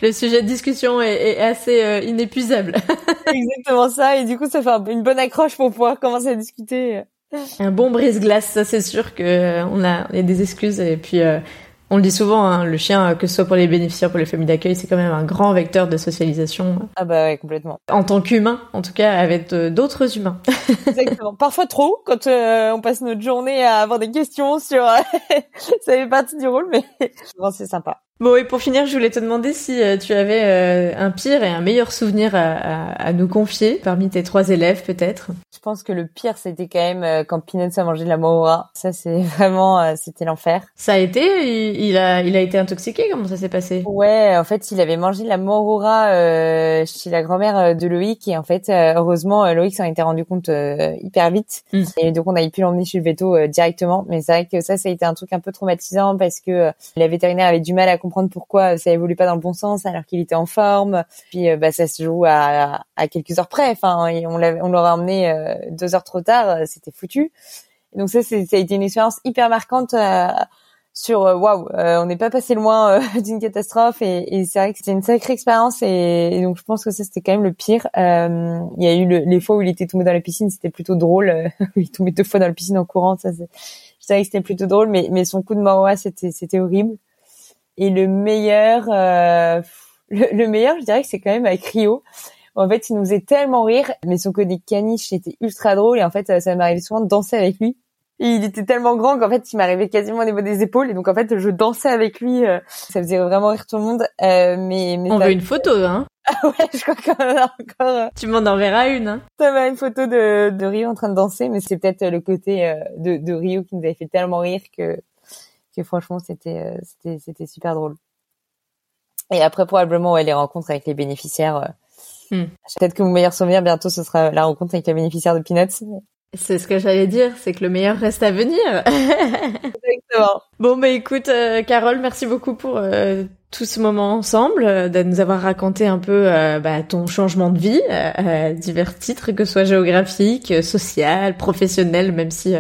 le sujet de discussion est, assez euh, inépuisable. [laughs] exactement ça, et du coup ça fait une bonne accroche pour pouvoir commencer à discuter. Un bon brise-glace, ça c'est sûr que euh, on a, on a des excuses et puis on le dit souvent, hein, le chien, que ce soit pour les bénéficiaires, pour les familles d'accueil, c'est quand même un grand vecteur de socialisation. Ah bah ouais, complètement. En tant qu'humain, en tout cas, avec d'autres humains. [laughs] Exactement. Parfois trop, quand euh, on passe notre journée à avoir des questions sur... [laughs] ça fait partie du rôle, mais [laughs] bon, c'est sympa. Bon, et pour finir, je voulais te demander si euh, tu avais euh, un pire et un meilleur souvenir à, à, nous confier parmi tes trois élèves, peut-être? Je pense que le pire, c'était quand même euh, quand Peanuts a mangé de la morora. Ça, c'est [laughs] vraiment, c'était l'enfer. Ça a été il, a, il a été intoxiqué. Comment ça s'est passé? Ouais, en fait, il avait mangé de la morora chez la grand-mère de Loïc et en fait, heureusement, Loïc s'en était rendu compte hyper vite hmm. et donc on a pu l'emmener chez le veto directement. Mais c'est vrai que ça, ça a été un truc un peu traumatisant parce que la vétérinaire avait du mal à comprendre pourquoi ça évolue pas dans le bon sens alors qu'il était en forme. Puis euh, bah, ça se joue à, à quelques heures près. Enfin, on on l'aura emmené euh, deux heures trop tard, euh, c'était foutu. donc ça, ça a été une expérience hyper marquante sur waouh, on n'est pas passé loin [laughs] d'une catastrophe et, c'est vrai que c'était une sacrée expérience et, donc je pense que ça c'était quand même le pire. il y a eu les fois où il était tombé dans la piscine, c'était plutôt drôle. [laughs] il est tombé deux fois dans la piscine en courant, ça c'est, je savais que c'était plutôt drôle, mais mais son coup de moroa c'était c'était horrible. Et le meilleur, euh, [laughs] le, meilleur, je dirais que c'est quand même avec Rio. En fait, il nous faisait tellement rire, mais son côté caniche était ultra drôle et en fait, ça, m'arrivait souvent de danser avec lui. Et il était tellement grand qu'en fait, il m'arrivait quasiment au niveau des épaules et donc en fait, je dansais avec lui. Euh, ça faisait vraiment rire tout le monde. Euh, mais, mais on veut une photo, hein [laughs] Ah ouais, je crois qu'on en a encore. Euh, tu m'en enverras une. Hein Ça m'a une photo de, de Rio en train de danser, mais c'est peut-être le côté euh, de, de Rio qui nous avait fait tellement rire que que franchement c'était euh, c'était c'était super drôle. Et après probablement ouais, les rencontres avec les bénéficiaires. Euh, hmm. Peut-être que mon meilleur souvenir bientôt ce sera la rencontre avec la bénéficiaire de Peanuts. C'est ce que j'allais dire, c'est que le meilleur reste à venir. [laughs] Exactement. Bon bah écoute, euh, Carole, merci beaucoup pour tout ce moment ensemble, euh, de nous avoir raconté un peu euh, bah, ton changement de vie euh, à divers titres, que ce soit géographique, social, professionnel, même si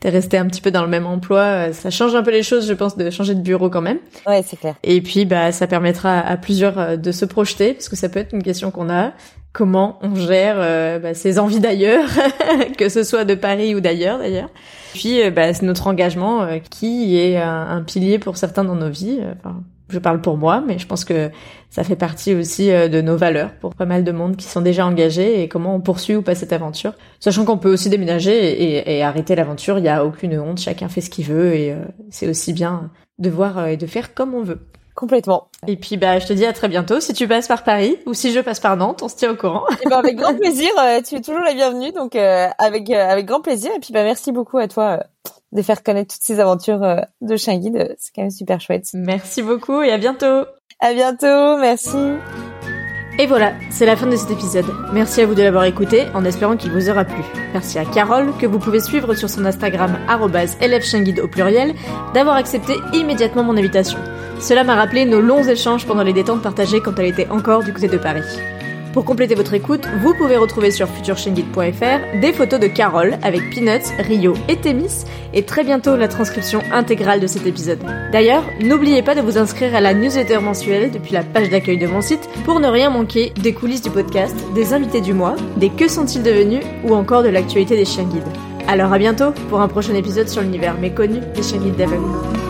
t'es resté un petit peu dans le même emploi, ça change un peu les choses, je pense, de changer de bureau quand même. Ouais, c'est clair. Et puis, bah, ça permettra à plusieurs de se projeter, parce que ça peut être une question qu'on a. Comment on gère bah, ses envies d'ailleurs, [laughs] que ce soit de Paris ou d'ailleurs d'ailleurs. Puis, bah, c'est notre engagement qui est un, un, pilier pour certains dans nos vies. Enfin, je parle pour moi, mais je pense que ça fait partie aussi euh, de nos valeurs pour pas mal de monde qui sont déjà engagés et comment on poursuit ou pas cette aventure. Sachant qu'on peut aussi déménager et, arrêter l'aventure, il n'y a aucune honte, chacun fait ce qu'il veut et euh, c'est aussi bien de voir euh, et de faire comme on veut. complètement. Et puis bah je te dis à très bientôt si tu passes par Paris ou si je passe par Nantes, on se tient au courant. Et ben avec grand plaisir, tu es toujours la bienvenue donc avec avec grand plaisir et puis bah merci beaucoup à toi de faire connaître toutes ces aventures de chien guide, c'est quand même super chouette. Merci beaucoup et à bientôt. À bientôt, merci. Et voilà, c'est la fin de cet épisode. Merci à vous de l'avoir écouté, en espérant qu'il vous aura plu. Merci à Carole, que vous pouvez suivre sur son Instagram @elfshinguide au pluriel, d'avoir accepté immédiatement mon invitation. Cela m'a rappelé nos longs échanges pendant les détentes partagées quand elle était encore du côté de Paris. Pour compléter votre écoute, vous pouvez retrouver sur futureshengit.fr des photos de Carole avec Peanuts, Rio et Témis et très bientôt la transcription intégrale de cet épisode. D'ailleurs, n'oubliez pas de vous inscrire à la newsletter mensuelle depuis la page d'accueil de mon site pour ne rien manquer des coulisses du podcast, des invités du mois, des que sont-ils devenus ou encore de l'actualité des chiens guides. Alors à bientôt pour un prochain épisode sur l'univers méconnu des chiens guides d'aveugle.